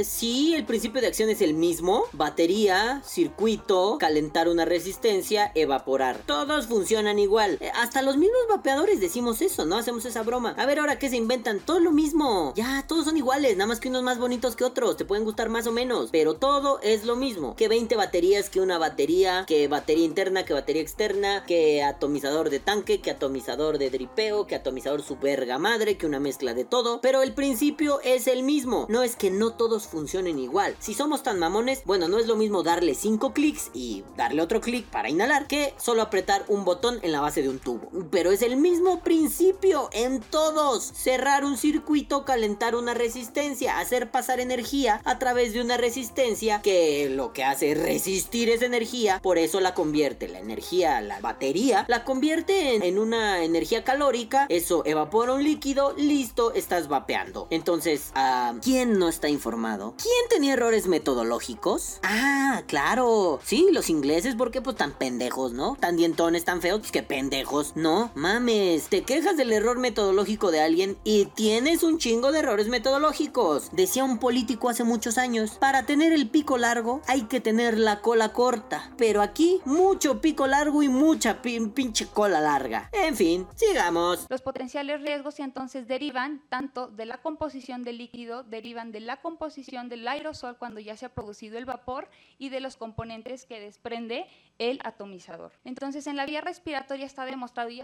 sí, el principio de acción es el mismo. Batería, circuito, calentar una resistencia, evaporar. Todos funcionan igual. Eh, hasta los mismos vapeadores decimos eso, ¿no? Hacemos esa broma. A ver, ahora qué se inventan. Todo lo mismo. Ya, todos son iguales. Nada más que unos más bonitos que otros. Te pueden gustar más o menos. Pero todo es lo mismo. Que 20 baterías, que una batería, que batería interna, que batería externa, que atomizador de tanque, que atomizador de dripeo, que atomizador su verga madre, que una mezcla de todo. Pero el principio es el mismo. No es que no todos funcionen igual. Si somos tan mamones, bueno, no es lo mismo darle 5 clics y darle otro clic para inhalar que solo apretar un botón en la base de un tubo. Pero es el mismo principio en todos. Cerrar un circuito, calentar una resistencia, hacer pasar energía a través de una resistencia que lo que hace es resistir esa energía, por eso la convierte la energía, la batería, la convierte en, en una energía calórica, eso evapora un líquido, listo, estás vapeando. Entonces, ah, ¿quién no está informado? ¿Quién tenía errores metodológicos? Ah, claro. Sí, los ingleses, ¿por qué pues tan pendejos, no? Tan dientones, tan feos, pues que pendejos. No, mames. Te quejas del error metodológico de alguien y tienes un chingo de errores metodológicos. Decía un político hace muchos años, para tener el pico largo hay que tener la cola corta. Pero aquí, mucho pico largo y mucha pin- pinche cola larga. En fin, sigamos. Los potenciales riesgos entonces derivan tanto de la composición del líquido, derivan de la composición del aerosol cuando ya se ha producido el vapor y de los componentes que desprende el atomizador. Entonces, en la vía respiratoria está demostrado, eh,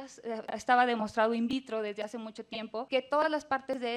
estaba demostrado in vitro desde hace mucho tiempo, que todas las partes de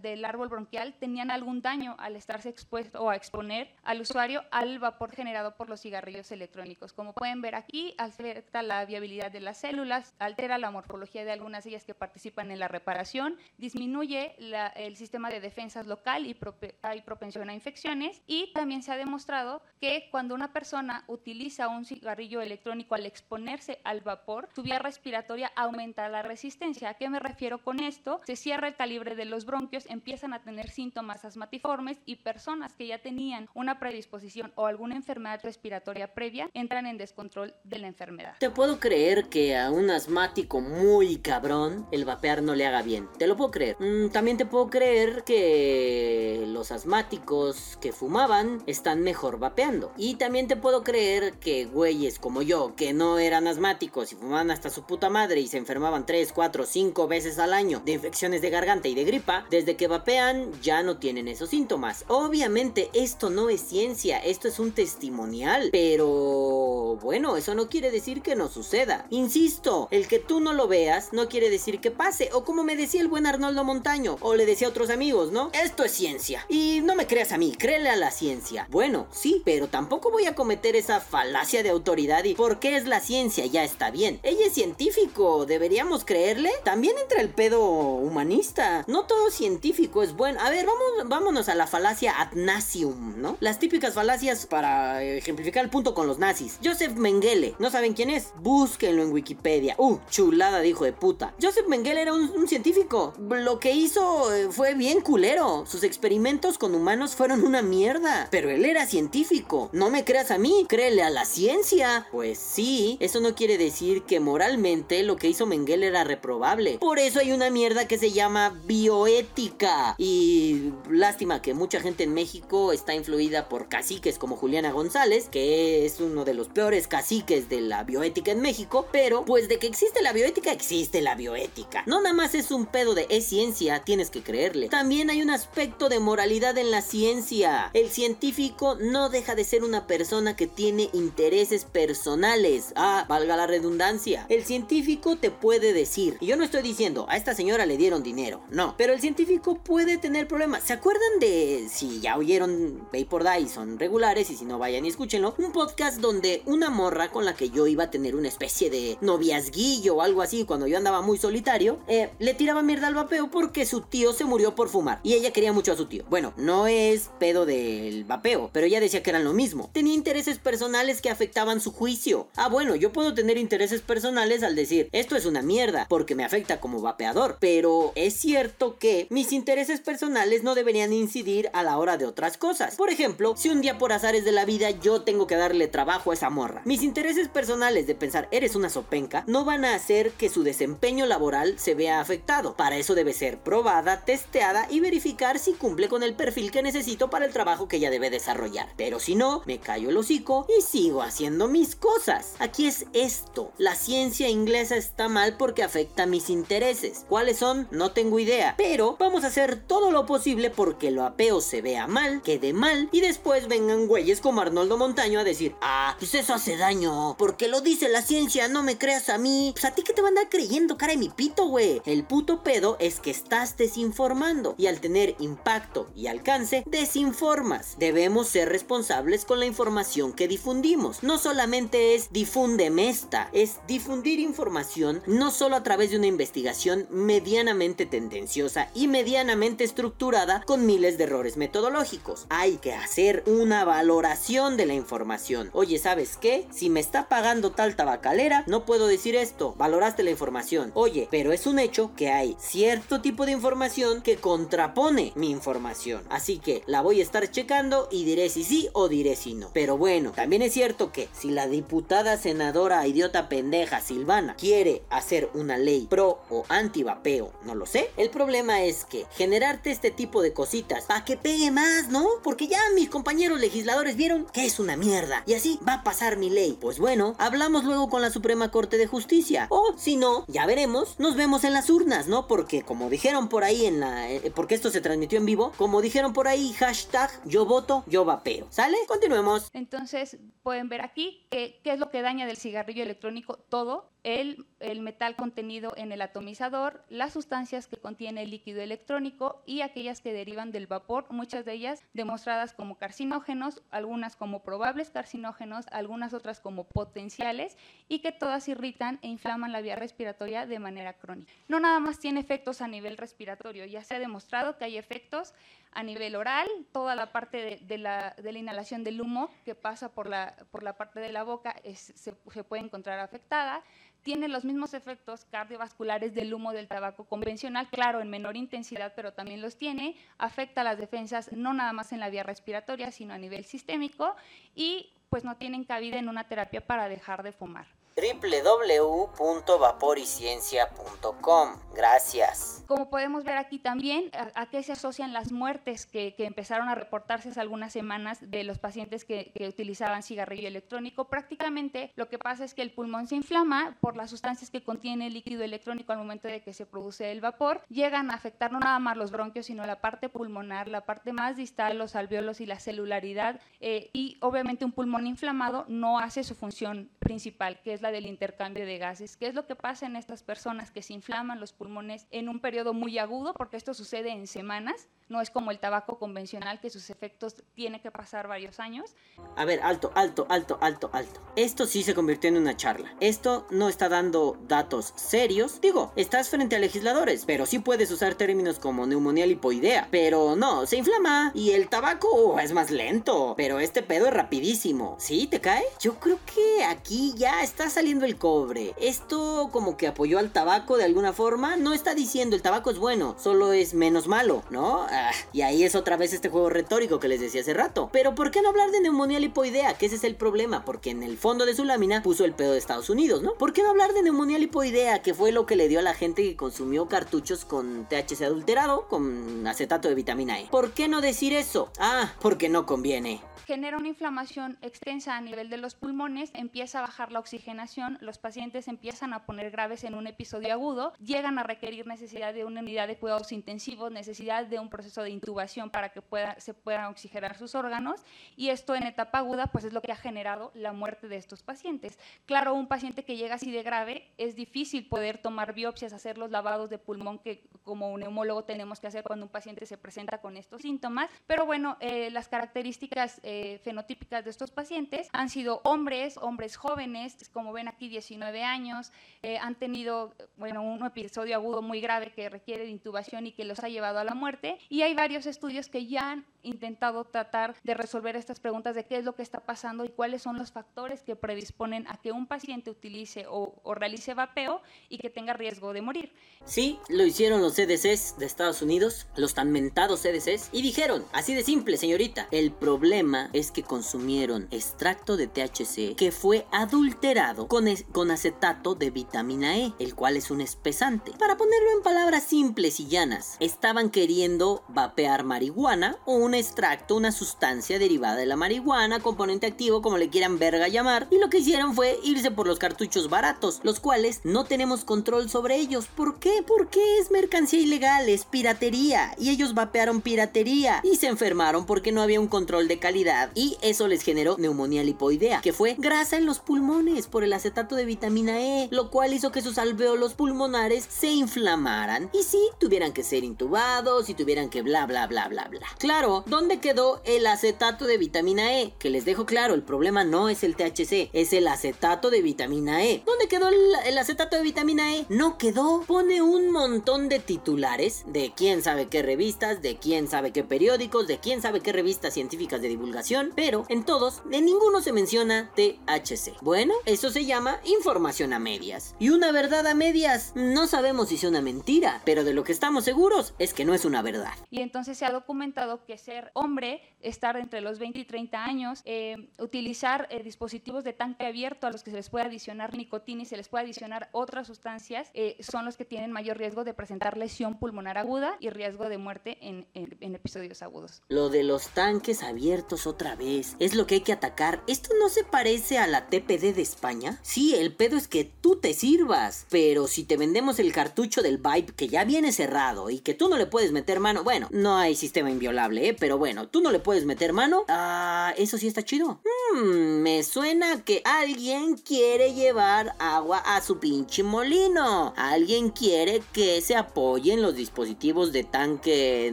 del árbol bronquial tenían algún daño al estarse expuesto o a exponer al usuario al vapor generado por los cigarrillos electrónicos. Como pueden ver aquí, afecta la viabilidad de las células, altera la morfología de algunas de ellas que participan en la reparación, disminuye el sistema de defensas local y prope- hay propensión a infecciones y también se ha demostrado que cuando una persona utiliza un cigarrillo electrónico al exponerse al vapor, su vía respiratoria aumenta la resistencia. ¿A qué me refiero con esto? Se cierra el calibre de los bronquios, empiezan a tener síntomas asmatiformes y personas que ya tenían una predisposición o alguna enfermedad respiratoria previa entran en descontrol de la enfermedad. Te puedo creer que a un asmático muy cabrón el vapear no le haga bien. Te lo puedo creer. Mm, también te puedo creer que los asmáticos que fumaban están mejor vapeando. Y también te puedo creer que güeyes como yo, que no eran asmáticos y fumaban hasta su puta madre y se enfermaban 3, 4, 5 veces al año de infecciones de garganta y de gripa, desde que vapean ya no tienen esos síntomas. Obviamente esto no es ciencia, esto es un testimonial, pero bueno, eso no quiere decir que no suceda. Insisto, el que tú no lo veas no quiere decir que pase, o como me decía el buen Arnoldo Montaño, o le decía a otros amigos, ¿no? Esto es ciencia. Y no me creas a mí, créele a la ciencia. Bueno, sí, pero tampoco voy a cometer esa falacia de y porque es la ciencia ya está bien. Ella es científico, ¿deberíamos creerle? También entra el pedo humanista. No todo científico es bueno. A ver, vamos, vámonos a la falacia ad nasium, ¿no? Las típicas falacias para ejemplificar el punto con los nazis. Joseph Mengele, ¿no saben quién es? Búsquenlo en Wikipedia. Uh, chulada de hijo de puta. Joseph Mengele era un, un científico. Lo que hizo eh, fue bien culero. Sus experimentos con humanos fueron una mierda. Pero él era científico. No me creas a mí, créele a la ciencia. Pues sí, eso no quiere decir que moralmente lo que hizo Mengele era reprobable. Por eso hay una mierda que se llama bioética. Y lástima que mucha gente en México está influida por caciques como Juliana González, que es uno de los peores caciques de la bioética en México. Pero pues de que existe la bioética, existe la bioética. No nada más es un pedo de es ciencia, tienes que creerle. También hay un aspecto de moralidad en la ciencia. El científico no deja de ser una persona que tiene intereses personales. Ah, valga la redundancia. El científico te puede decir, y yo no estoy diciendo, a esta señora le dieron dinero, no, pero el científico puede tener problemas. ¿Se acuerdan de, si ya oyeron Vapor Die, son regulares, y si no vayan y escúchenlo, un podcast donde una morra con la que yo iba a tener una especie de noviazguillo o algo así cuando yo andaba muy solitario, eh, le tiraba mierda al vapeo porque su tío se murió por fumar y ella quería mucho a su tío. Bueno, no es pedo del vapeo, pero ella decía que eran lo mismo. Tenía intereses personales que afectaban su juicio. Ah, bueno, yo puedo tener intereses personales al decir, esto es una mierda porque me afecta como vapeador, pero es cierto que mis intereses personales no deberían incidir a la hora de otras cosas. Por ejemplo, si un día por azares de la vida yo tengo que darle trabajo a esa morra, mis intereses personales de pensar eres una sopenca no van a hacer que su desempeño laboral se vea afectado. Para eso debe ser probada, testeada y verificar si cumple con el perfil que necesito para el trabajo que ella debe desarrollar. Pero si no, me callo el hocico y sigo haciendo mis cosas. Aquí es esto. La ciencia inglesa está mal porque afecta mis intereses. ¿Cuáles son? No tengo idea. Pero vamos a hacer todo lo posible porque lo apeo se vea mal, quede mal y después vengan güeyes como Arnoldo Montaño a decir, ah, pues eso hace daño. Porque lo dice la ciencia, no me creas a mí. Pues a ti que te van a andar creyendo, cara de mi pito, güey. El puto pedo es que estás desinformando y al tener impacto y alcance, desinformas. Debemos ser responsables con la información que difundimos. No solamente es difúndeme esta, es difundir información no solo a través de una investigación medianamente tendenciosa y medianamente estructurada con miles de errores metodológicos. Hay que hacer una valoración de la información. Oye, ¿sabes qué? Si me está pagando tal tabacalera, no puedo decir esto. Valoraste la información. Oye, pero es un hecho que hay cierto tipo de información que contrapone mi información. Así que la voy a estar checando y diré si sí o diré si no. Pero bueno, también es cierto que si la diputada senadora idiota pendeja Silvana quiere hacer una ley pro o anti vapeo, no lo sé. El problema es que generarte este tipo de cositas para que pegue más, ¿no? Porque ya mis compañeros legisladores vieron que es una mierda y así va a pasar mi ley. Pues bueno, hablamos luego con la Suprema Corte de Justicia. O si no, ya veremos, nos vemos en las urnas, ¿no? Porque como dijeron por ahí en la... eh, porque esto se transmitió en vivo, como dijeron por ahí, hashtag yo voto, yo vapeo. ¿Sale? Continuemos. Entonces pueden ver aquí que- qué es lo que daña del cigarrillo electrónico. Todo, el, el metal contenido en el atomizador, las sustancias que contiene el líquido electrónico y aquellas que derivan del vapor, muchas de ellas demostradas como carcinógenos, algunas como probables carcinógenos, algunas otras como potenciales y que todas irritan e inflaman la vía respiratoria de manera crónica. No nada más tiene efectos a nivel respiratorio, ya se ha demostrado que hay efectos a nivel oral, toda la parte de, de la, de la inhalación del humo que pasa por la, por la parte de la boca es- se, se puede encontrar afectada. Tiene los mismos efectos cardiovasculares del humo del tabaco convencional, claro, en menor intensidad, pero también los tiene. Afecta las defensas no nada más en la vía respiratoria, sino a nivel sistémico y pues no tienen cabida en una terapia para dejar de fumar. www.vaporiciencia.com Gracias. Como podemos ver aquí también, a, qué se asocian las muertes que, que empezaron a reportarse hace algunas semanas de los pacientes que, que utilizaban cigarrillo electrónico. Prácticamente lo que pasa es que el pulmón se inflama por las sustancias que contiene el líquido electrónico al momento de que se produce el vapor. Llegan a afectar no nada más los bronquios, sino la parte pulmonar, la parte más distal, los alveolos y la celularidad. eh, y obviamente un pulmón inflamado no hace su función principal, que es la del intercambio de gases. ¿Qué es lo que pasa en estas personas que se inflaman los pulmones en un periodo muy agudo? Porque esto sucede en semanas, no es como el tabaco convencional que sus efectos tiene que pasar varios años. A ver, alto, alto, alto, alto, alto. Esto sí se convirtió en una charla. Esto no está dando datos serios. Digo, estás frente a legisladores, pero sí puedes usar términos como neumonía lipoidea. Pero no, se inflama. Y el tabaco es más lento. Pero este pedo es rapidísimo. ¿Sí? ¿Te cae? Yo creo que aquí ya está saliendo el cobre. Esto como que apoyó al tabaco de alguna forma. No está diciendo el tabaco es bueno, solo es menos malo, ¿no? Y ahí es otra vez este juego retórico que les decía hace rato. Pero ¿por qué no hablar de neumonía lipoidea? Que ese es el problema, porque en el fondo de su lámina puso el pedo de Estados Unidos, ¿no? ¿Por qué no hablar de neumonía lipoidea? Que fue lo que le dio a la gente que consumió cartuchos con THC adulterado, con acetato de vitamina E. ¿Por qué no decir eso? Ah, porque no conviene genera una inflamación extensa a nivel de los pulmones, empieza a bajar la oxigenación, los pacientes empiezan a poner graves en un episodio agudo, llegan a requerir necesidad de una unidad de cuidados intensivos, necesidad de un proceso de intubación para que pueda, se puedan oxigenar sus órganos y esto en etapa aguda pues es lo que ha generado la muerte de estos pacientes. Claro, un paciente que llega así de grave es difícil poder tomar biopsias, hacer los lavados de pulmón que como neumólogo tenemos que hacer cuando un paciente se presenta con estos síntomas, pero bueno, eh, las características eh, fenotípicas de estos pacientes han sido hombres, hombres jóvenes, como ven aquí 19 años, eh, han tenido bueno, un episodio agudo muy grave que requiere de intubación y que los ha llevado a la muerte. Y hay varios estudios que ya han intentado tratar de resolver estas preguntas de qué es lo que está pasando y cuáles son los factores que predisponen a que un paciente utilice o, o realice vapeo y que tenga riesgo de morir. Sí, lo hicieron los CDCs de Estados Unidos, los tan mentados CDCs, y dijeron, así de simple, señorita, el problema es que consumieron extracto de THC que fue adulterado con, con acetato de vitamina E, el cual es un espesante. Para ponerlo en palabras simples y llanas, estaban queriendo vapear marihuana o un extracto, una sustancia derivada de la marihuana, componente activo, como le quieran verga llamar, y lo que hicieron fue irse por los cartuchos baratos, los cuales no tenemos control sobre ellos. ¿Por qué? Porque es mercancía ilegal, es piratería, y ellos vapearon piratería y se enfermaron porque no había un control de calidad y eso les generó neumonía lipoidea, que fue grasa en los pulmones por el acetato de vitamina E, lo cual hizo que sus alveolos pulmonares se inflamaran y sí tuvieran que ser intubados y tuvieran que bla bla bla bla bla. Claro, ¿dónde quedó el acetato de vitamina E? Que les dejo claro, el problema no es el THC, es el acetato de vitamina E. ¿Dónde quedó el, el acetato de vitamina E? No quedó. Pone un montón de titulares de quién sabe qué revistas, de quién sabe qué periódicos, de quién sabe qué revistas científicas de divulgación pero en todos, en ninguno se menciona THC. Bueno, eso se llama información a medias. Y una verdad a medias, no sabemos si es una mentira, pero de lo que estamos seguros es que no es una verdad. Y entonces se ha documentado que ser hombre, estar entre los 20 y 30 años, eh, utilizar eh, dispositivos de tanque abierto a los que se les puede adicionar nicotina y se les puede adicionar otras sustancias, eh, son los que tienen mayor riesgo de presentar lesión pulmonar aguda y riesgo de muerte en, en episodios agudos. Lo de los tanques abiertos otra vez. Es lo que hay que atacar. ¿Esto no se parece a la TPD de España? Sí, el pedo es que tú te sirvas. Pero si te vendemos el cartucho del Vibe que ya viene cerrado y que tú no le puedes meter mano, bueno, no hay sistema inviolable, ¿eh? Pero bueno, tú no le puedes meter mano. Ah, eso sí está chido. Hmm, me suena que alguien quiere llevar agua a su pinche molino. Alguien quiere que se apoyen los dispositivos de tanque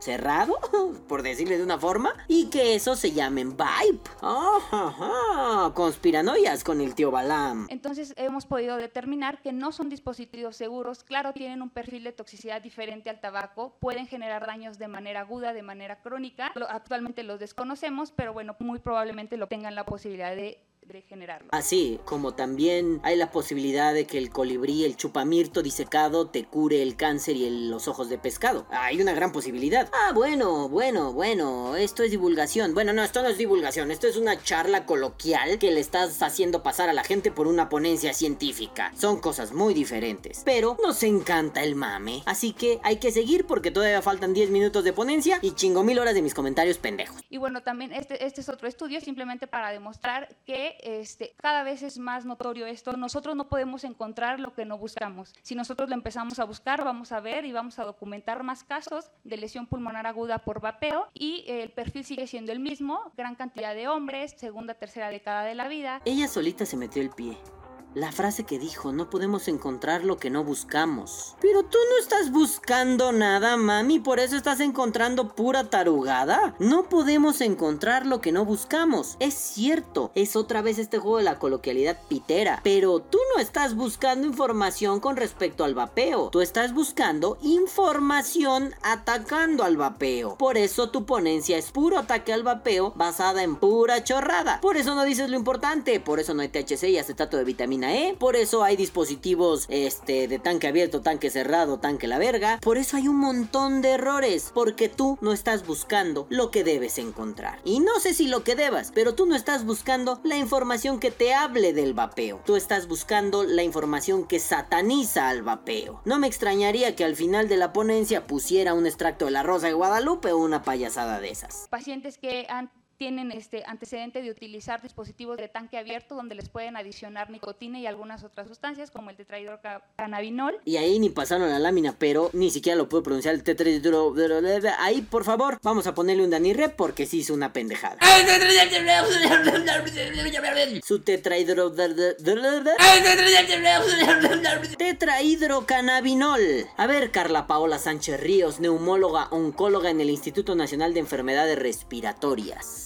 cerrado, por decirle de una forma, y que eso se llamen Vibe. Conspiranoias con el tío Balam. Entonces hemos podido determinar que no son dispositivos seguros. Claro, tienen un perfil de toxicidad diferente al tabaco. Pueden generar daños de manera aguda, de manera crónica. Actualmente los desconocemos, pero bueno, muy probablemente lo tengan la posibilidad de generarlo. Así como también hay la posibilidad de que el colibrí, el chupamirto disecado, te cure el cáncer y los ojos de pescado. Hay una gran posibilidad. Ah, bueno, bueno, bueno, esto es divulgación. Bueno, no, esto no es divulgación, esto es una charla coloquial que le estás haciendo pasar a la gente por una ponencia científica. Son cosas muy diferentes. Pero nos encanta el mame. Así que hay que seguir porque todavía faltan 10 minutos de ponencia y chingo mil horas de mis comentarios pendejos. Y bueno, también este, este es otro estudio simplemente para demostrar que este, cada vez es más notorio esto. Nosotros no podemos encontrar lo que no buscamos. Si nosotros lo empezamos a buscar, vamos a ver y vamos a documentar más casos de lesión pulmonar aguda por vapeo y el perfil sigue siendo el mismo, gran cantidad de hombres, segunda, tercera década de la vida. Ella solita se metió el pie. La frase que dijo, no podemos encontrar lo que no buscamos. Pero tú no estás buscando nada, mami, por eso estás encontrando pura tarugada. No podemos encontrar lo que no buscamos. Es cierto, es otra vez este juego de la coloquialidad pitera. Pero tú no estás buscando información con respecto al vapeo. Tú estás buscando información atacando al vapeo. Por eso tu ponencia es puro ataque al vapeo basada en pura chorrada. Por eso no dices lo importante. Por eso no hay THC y acetato de vitamina ¿eh? Por eso hay dispositivos este, de tanque abierto, tanque cerrado, tanque la verga. Por eso hay un montón de errores, porque tú no estás buscando lo que debes encontrar. Y no sé si lo que debas, pero tú no estás buscando la información que te hable del vapeo. Tú estás buscando la información que sataniza al vapeo. No me extrañaría que al final de la ponencia pusiera un extracto de la Rosa de Guadalupe o una payasada de esas. Pacientes que han tienen este antecedente de utilizar dispositivos de tanque abierto donde les pueden adicionar nicotina y algunas otras sustancias como el tetrahidrocannabinol. Y ahí ni pasaron la lámina, pero ni siquiera lo puedo pronunciar el tetrahidro... Ahí, por favor, vamos a ponerle un danirre porque sí hizo una pendejada. Su tetrahidro... Tetrahidrocannabinol. A ver, Carla Paola Sánchez Ríos, neumóloga oncóloga en el Instituto Nacional de Enfermedades Respiratorias.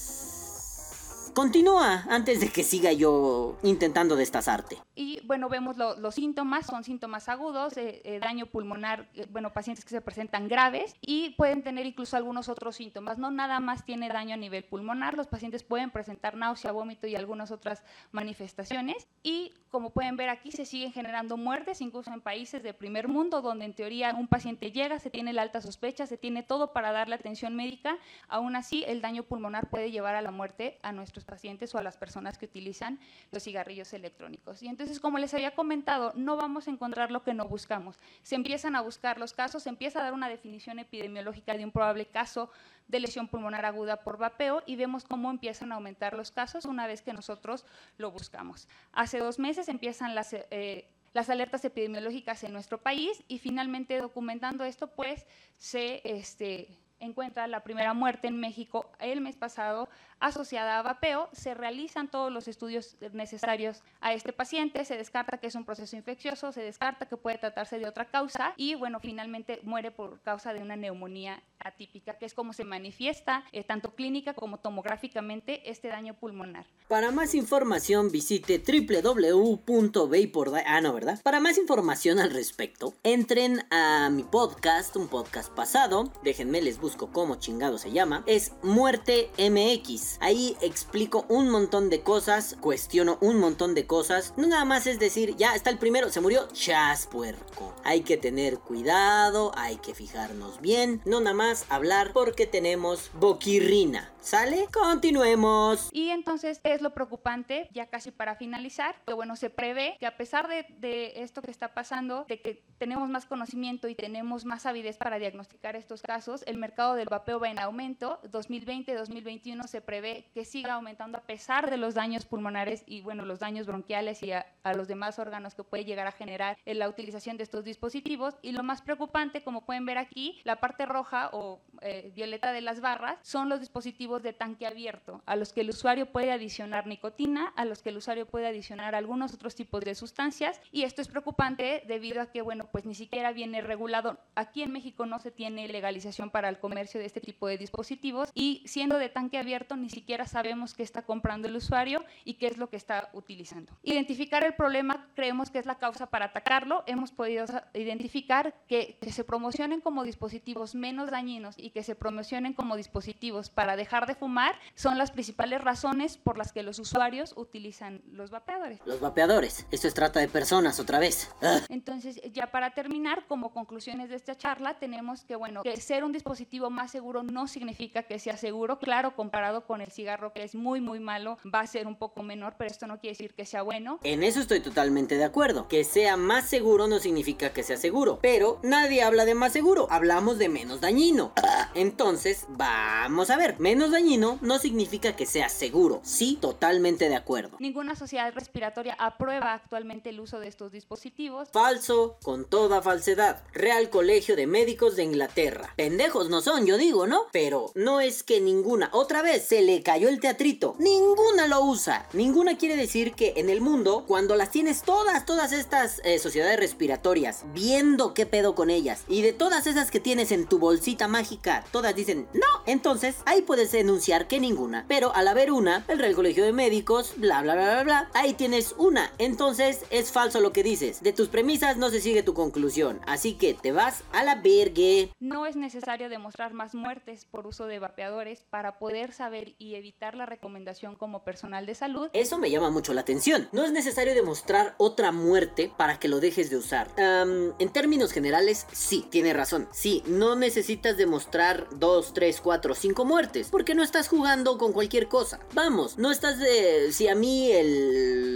Continúa antes de que siga yo intentando destazarte. Y bueno, vemos los síntomas, son síntomas agudos, eh, eh, daño pulmonar, eh, bueno, pacientes que se presentan graves y pueden tener incluso algunos otros síntomas. No nada más tiene daño a nivel pulmonar, los pacientes pueden presentar náusea, vómito y algunas otras manifestaciones. Y como pueden ver aquí, se siguen generando muertes, incluso en países de primer mundo, donde en teoría un paciente llega, se tiene la alta sospecha, se tiene todo para darle atención médica. Aún así, el daño pulmonar puede llevar a la muerte a nuestros pacientes o a las personas que utilizan los cigarrillos electrónicos. Y entonces, como les había comentado, no vamos a encontrar lo que no buscamos. Se empiezan a buscar los casos, se empieza a dar una definición epidemiológica de un probable caso de lesión pulmonar aguda por vapeo y vemos cómo empiezan a aumentar los casos una vez que nosotros lo buscamos. Hace dos meses empiezan las... Eh, las alertas epidemiológicas en nuestro país y finalmente documentando esto, pues se este, encuentra la primera muerte en México el mes pasado asociada a vapeo, se realizan todos los estudios necesarios a este paciente, se descarta que es un proceso infeccioso, se descarta que puede tratarse de otra causa y bueno, finalmente muere por causa de una neumonía atípica, que es como se manifiesta eh, tanto clínica como tomográficamente este daño pulmonar. Para más información visite www.vapor... Ah, no, ¿verdad? Para más información al respecto, entren a mi podcast, un podcast pasado, déjenme les busco cómo chingado se llama, es Muerte MX Ahí explico un montón de cosas, cuestiono un montón de cosas. No nada más es decir, ya está el primero, se murió, chas puerco. Hay que tener cuidado, hay que fijarnos bien. No nada más hablar porque tenemos boquirrina. ¿Sale? Continuemos. Y entonces es lo preocupante, ya casi para finalizar, que bueno, se prevé que a pesar de, de, esto que está pasando, de que tenemos más conocimiento y tenemos más avidez para diagnosticar estos casos, el mercado del vapeo va en aumento. 2020-2021 se prevé que siga aumentando a pesar de los daños pulmonares y bueno, los daños bronquiales y a, los demás órganos que puede llegar a generar en la utilización de estos dispositivos. Y lo más preocupante, como pueden ver aquí, la parte roja o eh, violeta de las barras son los dispositivos de tanque abierto, a los que el usuario puede adicionar nicotina, a los que el usuario puede adicionar algunos otros tipos de sustancias y esto es preocupante debido a que, bueno, pues ni siquiera viene regulado. Aquí en México no se tiene legalización para el comercio de este tipo de dispositivos y siendo de tanque abierto ni siquiera sabemos qué está comprando el usuario y qué es lo que está utilizando. Identificar el problema creemos que es la causa para atacarlo. Hemos podido identificar que, que se promocionen como dispositivos menos dañinos y que se promocionen como dispositivos para dejar de fumar son las principales razones por las que los usuarios utilizan los vapeadores. Los vapeadores, esto es trata de personas otra vez. Ah. Entonces, ya para terminar, como conclusiones de esta charla, tenemos que, bueno, que ser un dispositivo más seguro no significa que sea seguro. Claro, comparado con el cigarro, que es muy, muy malo, va a ser un poco menor, pero esto no quiere decir que sea bueno. En eso estoy totalmente de acuerdo. Que sea más seguro no significa que sea seguro. Pero nadie habla de más seguro, hablamos de menos dañino. Entonces, vamos a ver, menos dañino dañino no significa que sea seguro. Sí, totalmente de acuerdo. Ninguna sociedad respiratoria aprueba actualmente el uso de estos dispositivos. Falso, con toda falsedad. Real Colegio de Médicos de Inglaterra. Pendejos no son, yo digo, ¿no? Pero no es que ninguna, otra vez se le cayó el teatrito. Ninguna lo usa. Ninguna quiere decir que en el mundo, cuando las tienes todas, todas estas eh, sociedades respiratorias, viendo qué pedo con ellas, y de todas esas que tienes en tu bolsita mágica, todas dicen, no, entonces ahí puede ser enunciar que ninguna. Pero al haber una, el Real Colegio de Médicos, bla bla bla bla bla, ahí tienes una. Entonces es falso lo que dices. De tus premisas no se sigue tu conclusión. Así que te vas a la vergue. No es necesario demostrar más muertes por uso de vapeadores para poder saber y evitar la recomendación como personal de salud. Eso me llama mucho la atención. No es necesario demostrar otra muerte para que lo dejes de usar. En términos generales, sí, tiene razón. Sí, no necesitas demostrar 2, 3, 4, 5 muertes, porque no estás jugando con cualquier cosa. Vamos, no estás de... Si a mí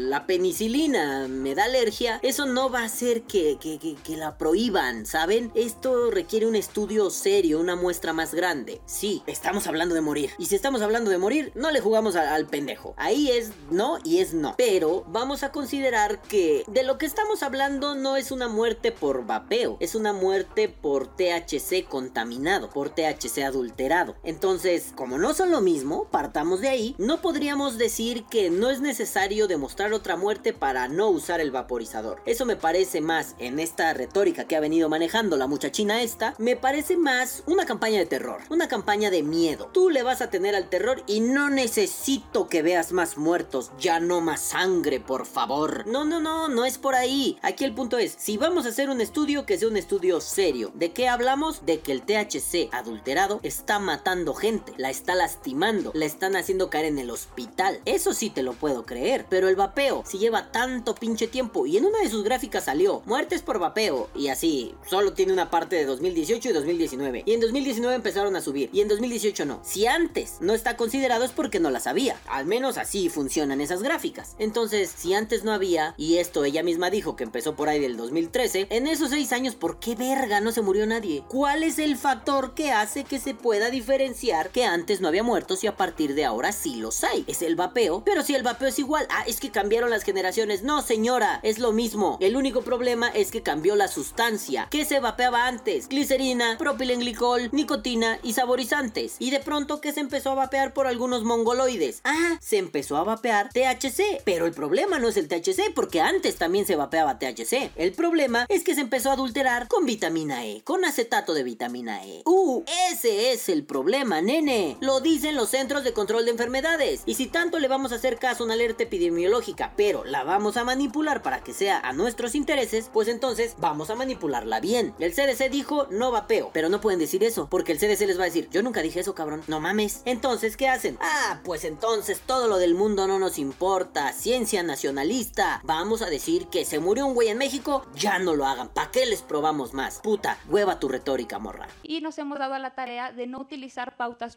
la penicilina me da alergia, eso no va a hacer que, que, que- la prohíban, ¿saben? Esto requiere un estudio serio, una muestra más grande. Sí, estamos hablando de morir. Y si estamos hablando de morir, no le jugamos al pendejo. Ahí es no y es no. Pero vamos a considerar que de lo que estamos hablando no es una muerte por vapeo, es una muerte por THC contaminado, por THC adulterado. Entonces, como no son lo mismo, partamos de ahí, no podríamos decir que no es necesario demostrar otra muerte para no usar el vaporizador. Eso me parece más en esta retórica que ha venido manejando la muchachina esta, me parece más una campaña de terror, una campaña de miedo. Tú le vas a tener al terror y no necesito que veas más muertos, ya no más sangre, por favor. No, no, no, no es por ahí. Aquí el punto es, si vamos a hacer un estudio, que sea un estudio serio. ¿De qué hablamos? De que el THC adulterado está matando gente, la está lastimando, la están haciendo caer en el hospital. Eso sí te lo puedo creer, pero el vapeo, si lleva tanto pinche tiempo y en una de sus gráficas salió muertes por vapeo y así, solo tiene una parte de 2018 y 2019. Y en 2019 empezaron a subir y en 2018 no. Si antes no está considerado es porque no la sabía. Al menos así funcionan esas gráficas. Entonces, si antes no había, y esto ella misma dijo que empezó por ahí del 2013, en esos seis años, ¿por qué verga no se murió nadie? ¿Cuál es el factor que hace que se pueda diferenciar que antes no había muertos y a partir de ahora sí los hay? Es el vapeo. Pero si el vapeo es igual, ah, es que cambiaron las generaciones. No, señora, es lo mismo. El único problema es que cambió la sustancia. ¿Qué se vapeaba antes? Glicerina, propilenglicol, nicotina y saborizantes. Y de pronto, ¿qué se empezó a vapear por algunos mongoloides? Ah, se empezó a vapear THC. Pero el problema no es el THC, porque antes también se vapeaba THC. El problema es que se empezó a adulterar con vitamina E, con acetato de vitamina E. Uh, ese es el problema, nene. Lo dicen los centros de control de enfermedades. Y si tanto le vamos a hacer caso a una alerta epidemiológica, pero la vamos a manipular para que sea a nuestros intereses, pues entonces vamos a manipularla bien. El CDC dijo no vapeo, pero no pueden decir eso, porque el CDC les va a decir, yo nunca dije eso, cabrón, no mames. Entonces, ¿qué hacen? Ah, pues entonces todo lo del mundo no nos importa, ciencia nacionalista. Vamos a decir que se murió un güey en México, ya no lo hagan, ¿para qué les probamos más? Puta, hueva tu retórica, morra. y nos hemos dado a la tarea de no utilizar pautas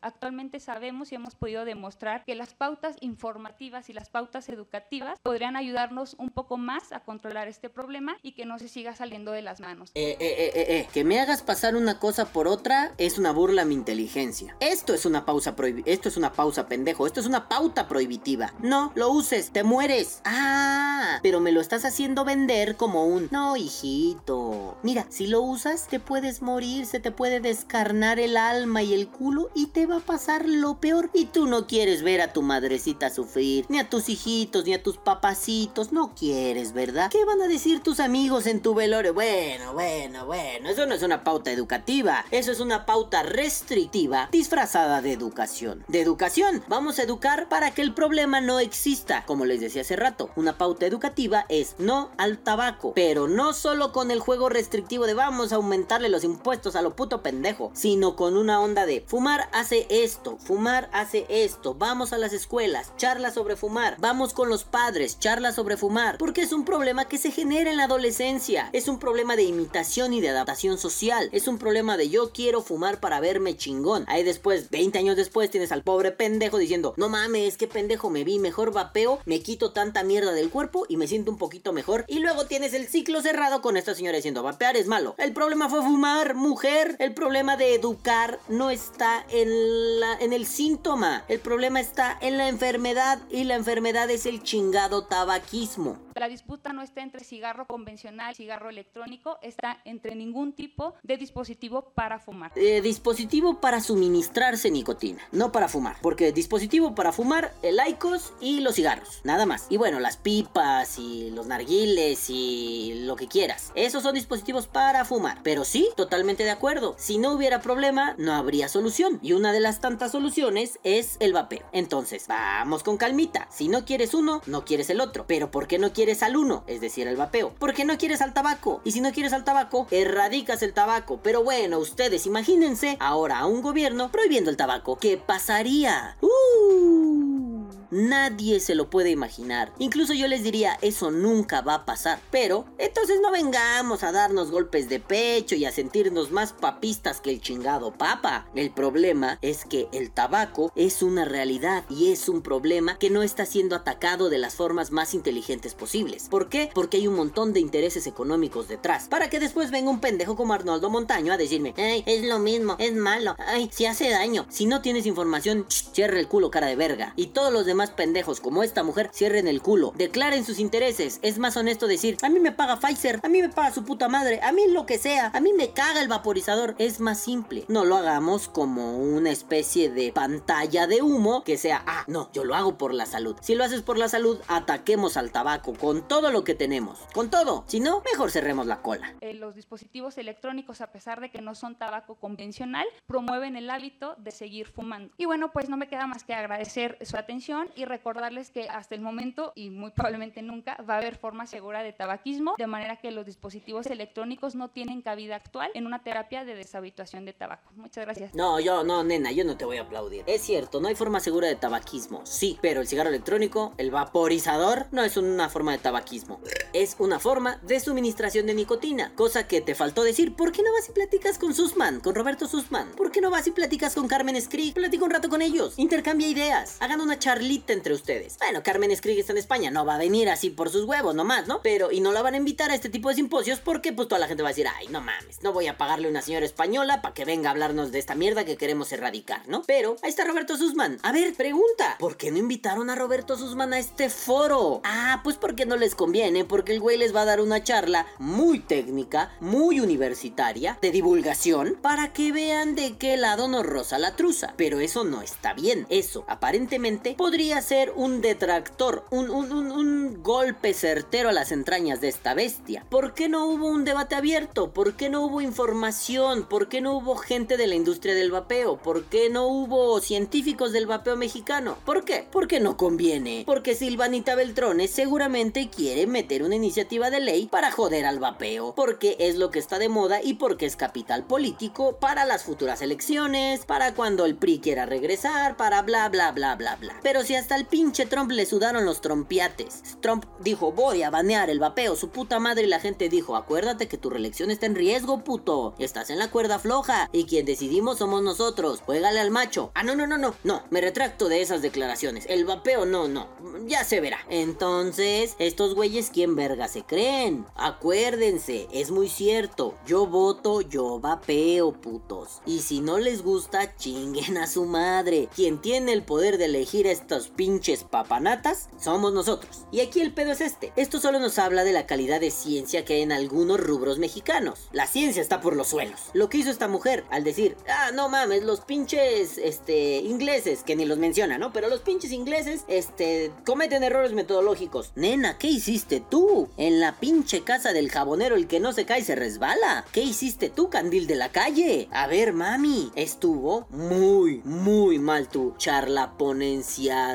Actualmente sabemos y hemos podido demostrar que las pautas informativas y las pautas educativas podrían ayudarnos un poco más a controlar este problema y que no se siga saliendo de las manos. Eh, eh, eh, eh, eh, que me hagas pasar una cosa por otra es una burla a mi inteligencia. Esto es una pausa prohibi- esto es una pausa pendejo, esto es una pauta prohibitiva. No, lo uses, te mueres. Ah, pero me lo estás haciendo vender como un no, hijito. Mira, si lo usas te puedes morir, se te puede descarnar el alma y el culo y te va a pasar lo peor. Y tú no quieres ver a tu madrecita sufrir, ni a tus hijitos, ni a tus papacitos, no quieres, ¿verdad? ¿Qué van a decir tus amigos en tu velorio? Bueno, bueno, bueno, eso no es una pauta educativa, eso es una pauta restrictiva disfrazada de educación. De educación, vamos a educar para que el problema no exista. Como les decía hace rato, una pauta educativa es no al tabaco, pero no solo con el juego restrictivo de vamos a aumentarle los impuestos a lo puto pendejo, sino con una onda de fumar hace esto, fumar hace esto, vamos a las escuelas, charlas sobre fumar, vamos con los padres, charlas sobre fumar, porque es un problema que se genera en la adolescencia, es un problema de imitación y de adaptación social, es un problema de yo quiero fumar para verme chingón. Ahí después, 20 años después, tienes al pobre pendejo diciendo, no mames, qué pendejo me vi, mejor vapeo, me quito tanta mierda del cuerpo y me siento un poquito mejor. Y luego tienes el ciclo cerrado con esta señora diciendo, vapear es malo. El problema fue fumar, mujer. El problema de educar no está en, la, en el síntoma. El problema está en la enfermedad y la enfermedad es el chingado tabaquismo. La disputa no está entre cigarro convencional, cigarro electrónico, está entre ningún tipo de dispositivo para fumar. Eh, dispositivo para suministrarse nicotina, no para fumar, porque dispositivo para fumar, el Icos y los cigarros, nada más. Y bueno, las pipas y los narguiles y lo que quieras. Esos son dispositivos para fumar. Pero sí, totalmente de acuerdo. Si no hubiera problema, no habría solución. Y una de las tantas soluciones es el vapeo. Entonces, vamos con calmita. Si no quieres uno, no quieres el otro. Pero ¿por qué no quieres al uno? Es decir, el vapeo. ¿Por qué no quieres al tabaco? Y si no quieres al tabaco, erradicas el tabaco. Pero bueno, ustedes imagínense ahora a un gobierno prohibiendo el tabaco. ¿Qué pasaría? ¡Uh! Nadie se lo puede imaginar. Incluso yo les diría, eso nunca va a pasar. Pero, entonces no vengamos a darnos golpes de pecho y a sentirnos más papistas que el chingado papa. El problema es que el tabaco es una realidad y es un problema que no está siendo atacado de las formas más inteligentes posibles. ¿Por qué? Porque hay un montón de intereses económicos detrás. Para que después venga un pendejo como Arnoldo Montaño a decirme, es lo mismo, es malo, ay, si hace daño. Si no tienes información, cierra el culo cara de verga. Y todos los demás pendejos como esta mujer cierren el culo, declaren sus intereses. Es más honesto decir, a mí me paga Pfizer, a mí me paga su puta madre, a mí lo que sea, a mí me caga el vaporizador. Es más simple. No lo hagamos como una especie de pantalla de humo que sea, ah, no, yo lo hago por la salud. Si lo haces por la salud, ataquemos al tabaco con todo lo que tenemos. Con todo. Si no, mejor cerremos la cola. Eh, los dispositivos electrónicos, a pesar de que no son tabaco convencional, promueven el hábito de seguir fumando. Y bueno, pues no me queda más que agradecer su atención y recordarles que hasta el momento y muy probablemente nunca va a haber forma segura de tabaquismo, de manera que los dispositivos electrónicos no tienen cabida actual en una terapia de deshabituación de tabaco. Muchas gracias. No, yo no, nena, yo no te voy a aplaudir. Es cierto, no hay forma segura de tabaquismo, sí, pero el cigarro electrónico, el vaporizador, no es una forma de tabaquismo. Es una forma de suministración de nicotina, cosa que te faltó decir. ¿Por qué no vas y platicas con Susman, con Roberto Susman? ¿Por qué no vas y platicas con Carmen Skrig? Platica un rato con ellos, intercambia ideas, hagan una charlita entre ustedes. Bueno, Carmen Skrig está en España, no va a venir así por sus huevos nomás, ¿no? Pero, y no la van a invitar a este tipo de simposios porque pues toda la gente va a decir, ay, no mames, no voy a pagarle a una señora española para que venga a hablarnos de esta mierda que queremos erradicar, ¿no? Pero, ahí está Roberto Susman. A ver, pregunta, ¿por qué no invitaron a Roberto Susman a este foro? Ah, pues porque no les conviene, porque el güey les va a dar una charla muy técnica, muy universitaria, de divulgación, para que vean de qué lado nos roza la truza. Pero eso no está bien. Eso, aparentemente, podría ser un detractor, un, golpe certero a las entrañas de esta bestia. ¿Por qué no hubo un debate abierto? ¿Por qué no hubo información? ¿Por qué no hubo gente de la industria del vapeo? ¿Por qué no hubo científicos del vapeo mexicano? ¿Por qué? Porque no conviene. Porque Silvanita Beltrones seguramente quiere meter una iniciativa de ley para joder al vapeo. Porque es lo que está de moda y porque es capital político para las futuras elecciones, para cuando el PRI quiera regresar, para bla bla bla bla bla. Pero si hasta el pinche Trump le sudaron los trompiates. Trump dijo, voy a banear el vapeo, su puta madre, y la gente dijo, acuérdate que tu reelección está en riesgo, puto. Estás en la cuerda floja, y quien decidimos somos nosotros. Juégale al macho. Ah, no, no, no, no, no, me retracto de esas declaraciones. El vapeo, no, no, ya se verá. Entonces, estos güeyes, ¿quién verga se creen? Acuérdense, es muy cierto, yo voto, yo vapeo, putos. Y si no les gusta, chinguen a su madre. Quien tiene el poder de elegir pinches papanatas somos nosotros. Y aquí el pedo es este. Esto solo nos habla de la calidad de ciencia que hay en algunos rubros mexicanos. La ciencia está por los suelos. Lo que hizo esta mujer al decir, ah, no mames, los pinches, este, ingleses, que ni los menciona, ¿no? Pero los pinches ingleses, este, cometen errores metodológicos. Nena, ¿qué hiciste tú? En la pinche casa del jabonero el que no se cae se resbala. ¿Qué hiciste tú, candil de la calle? A ver, mami, estuvo muy, muy mal tu charla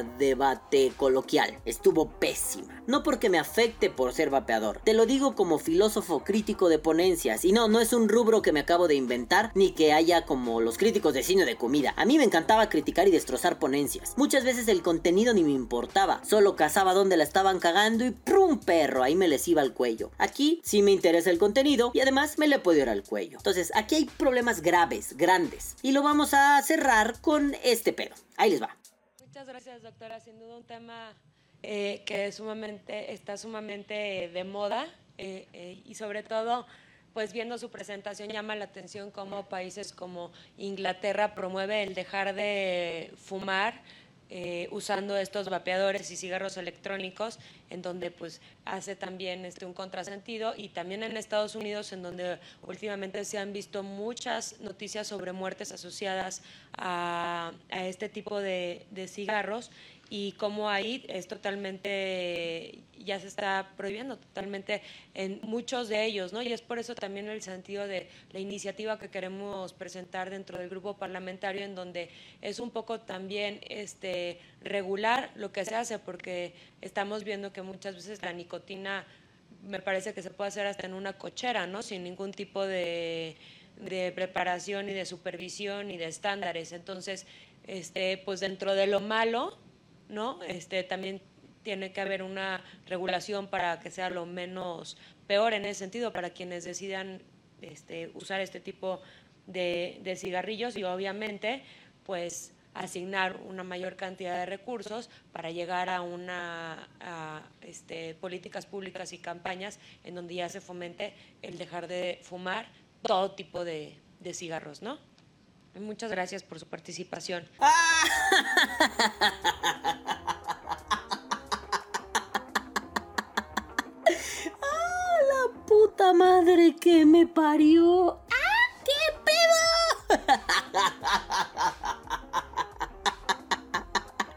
debate coloquial. Estuvo pésima. No porque me afecte por ser vapeador. Te lo digo como filósofo crítico de ponencias. Y no, no es un rubro que me acabo de inventar, ni que haya como los críticos de cine de comida. A mí me encantaba criticar y destrozar ponencias. Muchas veces el contenido ni me importaba. Solo cazaba donde la estaban cagando y ¡prum! perro, ahí me les iba al cuello. Aquí sí me interesa el contenido y además me le puedo ir al cuello. Entonces, aquí hay problemas graves, grandes. Y lo vamos a cerrar con este pedo. Ahí les va. Muchas gracias, doctora. Sin duda un tema eh, que sumamente, está sumamente de moda eh, eh, y sobre todo, pues viendo su presentación llama la atención cómo países como Inglaterra promueve el dejar de fumar eh, usando estos vapeadores y cigarros electrónicos, en donde pues hace también este, un contrasentido, y también en Estados Unidos, en donde últimamente se han visto muchas noticias sobre muertes asociadas a, este tipo de, de cigarros y cómo ahí es totalmente, ya se está prohibiendo totalmente en muchos de ellos, ¿no? Y es por eso también el sentido de la iniciativa que queremos presentar dentro del grupo parlamentario, en donde es un poco también este, regular lo que se hace, porque estamos viendo que muchas veces la nicotina me parece que se puede hacer hasta en una cochera, ¿no? Sin ningún tipo de, de preparación y de supervisión y de estándares. Entonces, este, pues dentro de lo malo, ¿no? Este, también tiene que haber una regulación para que sea lo menos peor en ese sentido para quienes decidan este, usar este tipo de, cigarrillos y obviamente pues asignar una mayor cantidad de recursos para llegar a una este, políticas públicas y campañas en donde ya se fomente el dejar de fumar todo tipo de, de cigarros, ¿no? Muchas gracias por su participación. ¡Ah! la puta madre que me parió! ¡Ah, qué pedo!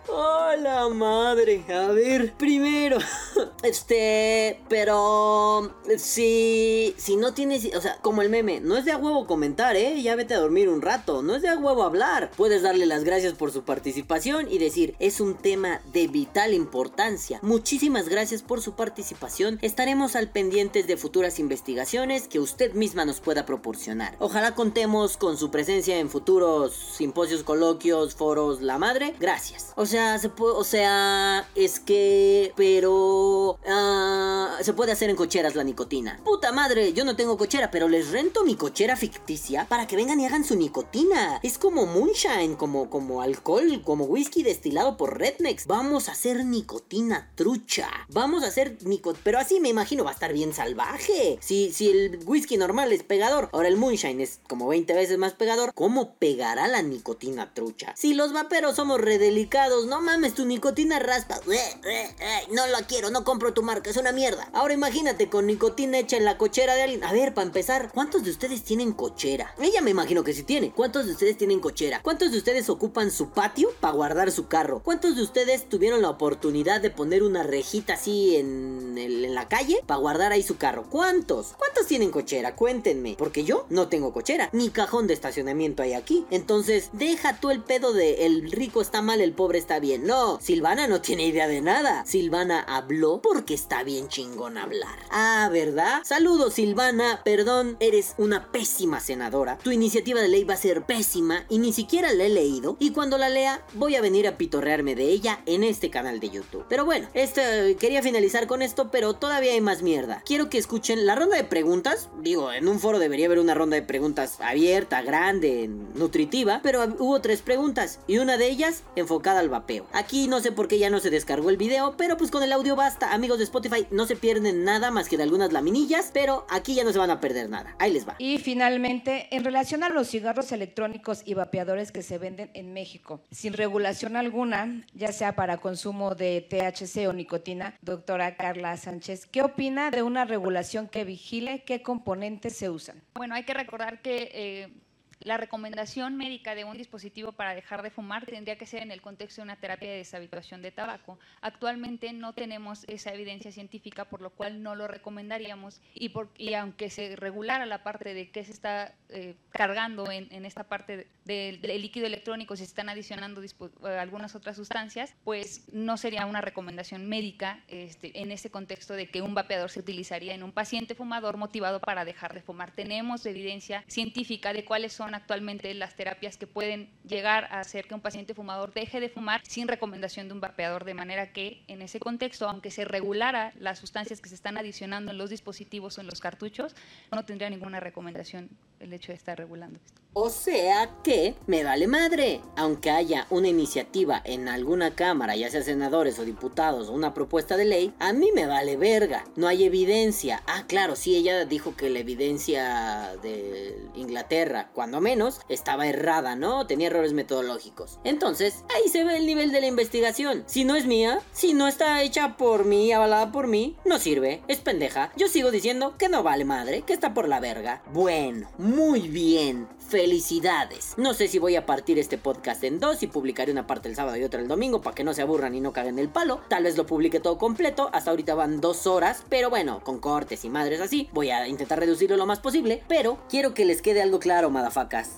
¡Hola madre! A ver, primero. Este, pero si si no tienes, o sea, como el meme, no es de a huevo comentar, ¿eh? Ya vete a dormir un rato, no es de a huevo hablar. Puedes darle las gracias por su participación y decir, es un tema de vital importancia. Muchísimas gracias por su participación. Estaremos al pendientes de futuras investigaciones que usted misma nos pueda proporcionar. Ojalá contemos con su presencia en futuros simposios, coloquios, foros, la madre. Gracias. O sea, se o sea, es que, pero Ah, se puede hacer en cocheras la nicotina. Puta madre, yo no tengo cochera, pero les rento mi cochera ficticia para que vengan y hagan su nicotina. Es como moonshine, como, como alcohol, como whisky destilado por rednecks. Vamos a hacer nicotina trucha. Vamos a hacer nicotina, pero así me imagino va a estar bien salvaje. Si, si el whisky normal es pegador, ahora el moonshine es como 20 veces más pegador, ¿cómo pegará la nicotina trucha? Si los vaperos somos redelicados, no mames, tu nicotina raspa. No lo quiero, no compro tu marca, es una mierda. Ahora imagínate con nicotina hecha en la cochera de alguien. A ver, para empezar, ¿cuántos de ustedes tienen cochera? Ella me imagino que sí tiene. ¿Cuántos de ustedes tienen cochera? ¿Cuántos de ustedes ocupan su patio para guardar su carro? ¿Cuántos de ustedes tuvieron la oportunidad de poner una rejita así en, en la calle para guardar ahí su carro? ¿Cuántos? ¿Cuántos tienen cochera? Cuéntenme. Porque yo no tengo cochera, ni cajón de estacionamiento hay aquí. Entonces, deja tú el pedo de el rico está mal, el pobre está bien. No, Silvana no tiene idea de nada. Silvana habló porque está bien chingón hablar. Ah, ¿verdad? Saludos, Silvana. Perdón, eres una pésima senadora. Tu iniciativa de ley va a ser pésima y ni siquiera la he leído. Y cuando la lea, voy a venir a pitorrearme de ella en este canal de YouTube. Pero bueno, este, quería finalizar con esto, pero todavía hay más mierda. Quiero que escuchen la ronda de preguntas. Digo, en un foro debería haber una ronda de preguntas abierta, grande, nutritiva. Pero hubo tres preguntas y una de ellas enfocada al vapeo. Aquí no sé por qué ya no se descargó el video, pero pues con el audio basta amigos de Spotify, no se pierden nada más que de algunas laminillas, pero aquí ya no se van a perder nada. Ahí les va. Y finalmente, en relación a los cigarros electrónicos y vapeadores que se venden en México, sin regulación alguna, ya sea para consumo de THC o nicotina, doctora Carla Sánchez, ¿qué opina de una regulación que vigile qué componentes se usan? Bueno, hay que recordar que... Eh, la recomendación médica de un dispositivo para dejar de fumar tendría que ser en el contexto de una terapia de deshabituación de tabaco. Actualmente no tenemos esa evidencia científica, por lo cual no lo recomendaríamos y, por, aunque se regulara la parte de qué se está eh, cargando en, esta parte del líquido electrónico, si se están adicionando algunas otras sustancias, pues no sería una recomendación médica este, en ese contexto de que un vapeador se utilizaría en un paciente fumador motivado para dejar de fumar. Tenemos evidencia científica de cuáles son actualmente las terapias que pueden llegar a hacer que un paciente fumador deje de fumar sin recomendación de un vapeador, de manera que en ese contexto, aunque se regulara las sustancias que se están adicionando en los dispositivos o en los cartuchos, no tendría ninguna recomendación el hecho de estar regulando esto. O sea que me vale madre. Aunque haya una iniciativa en alguna cámara, ya sea senadores o diputados, una propuesta de ley, a mí me vale verga. No hay evidencia. Ah, claro, sí, ella dijo que la evidencia de Inglaterra, cuando menos, estaba errada, ¿no? Tenía errores metodológicos. Entonces, ahí se ve el nivel de la investigación. Si no es mía, si no está hecha por mí, avalada por mí, no sirve, es pendeja. Yo sigo diciendo que no vale madre, que está por la verga. Bueno, muy bien. Felicidades. No sé si voy a partir este podcast en dos y publicaré una parte el sábado y otra el domingo para que no se aburran y no caguen el palo. Tal vez lo publique todo completo. Hasta ahorita van dos horas. Pero bueno, con cortes y madres así. Voy a intentar reducirlo lo más posible. Pero quiero que les quede algo claro,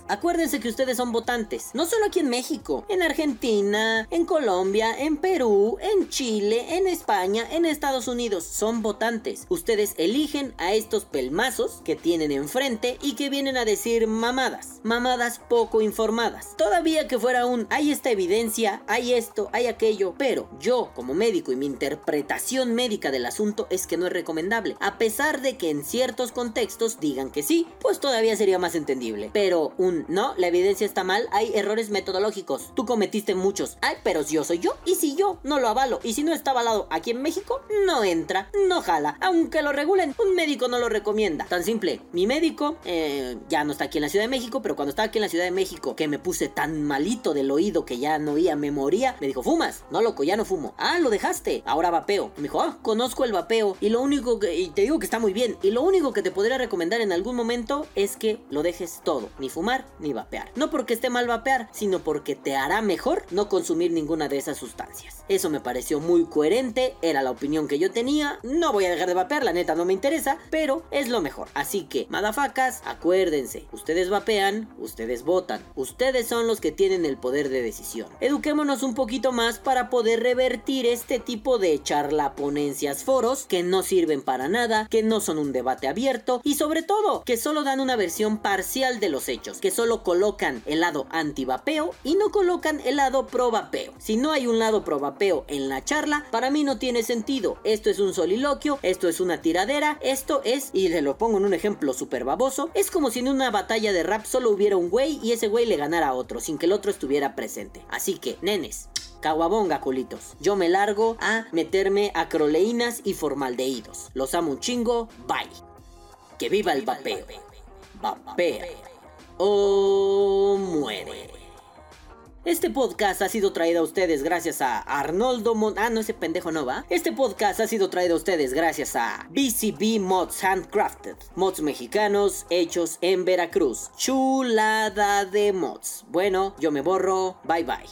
Acuérdense que ustedes son votantes. No solo aquí en México. En Argentina, en Colombia, en Perú, en Chile, en España, en Estados Unidos. Son votantes. Ustedes eligen a estos pelmazos que tienen enfrente y que vienen a decir mamadas mamadas. poco informadas. Todavía que fuera un, hay esta evidencia, hay esto, hay aquello, pero yo como médico y mi interpretación médica del asunto es que no es recomendable. A pesar de que en ciertos contextos digan que sí, pues todavía sería más entendible. Pero un, no, la evidencia está mal, hay errores metodológicos. Tú cometiste muchos. Ay, pero si yo soy yo. Y si yo no lo avalo. Y si no está avalado aquí en México, no entra, no jala. Aunque lo regulen, un médico no lo recomienda. Tan simple. Mi médico eh, ya no está aquí en la Ciudad de México pero cuando estaba aquí en la Ciudad de México, que me puse tan malito del oído que ya no oía memoria, me dijo, ¿fumas? No, loco, ya no fumo. Ah, lo dejaste. Ahora vapeo. Me dijo, ah, conozco el vapeo. Y lo único que, y te digo que está muy bien. Y lo único que te podría recomendar en algún momento es que lo dejes todo. Ni fumar, ni vapear. No porque esté mal vapear, sino porque te hará mejor no consumir ninguna de esas sustancias. Eso me pareció muy coherente, era la opinión que yo tenía. No voy a dejar de vapear, la neta no me interesa, pero es lo mejor. Así que, madafacas, acuérdense, ustedes vapean ustedes votan. Ustedes son los que tienen el poder de decisión. Eduquémonos un poquito más para poder revertir este tipo de charlaponencias foros que no sirven para nada, que no son un debate abierto y sobre todo que solo dan una versión parcial de los hechos, que solo colocan el lado anti-vapeo y no colocan el lado pro-vapeo. Si no hay un lado pro-vapeo en la charla, para mí no tiene sentido. Esto es un soliloquio, esto es una tiradera, esto es, y le lo pongo en un ejemplo súper baboso, es como si en una batalla de rap solo hubiera un güey y ese güey le ganara a otro sin que el otro estuviera presente. Así que, nenes, Caguabonga, culitos. Yo me largo a meterme acroleínas y formaldehídos. Los amo un chingo. Bye. Que viva el vapeo. Vapea o muere. Este podcast ha sido traído a ustedes gracias a Arnoldo Mon... Ah, no, ese pendejo no va. Este podcast ha sido traído a ustedes gracias a BCB Mods Handcrafted. Mods mexicanos hechos en Veracruz. Chulada de mods. Bueno, yo me borro. Bye bye.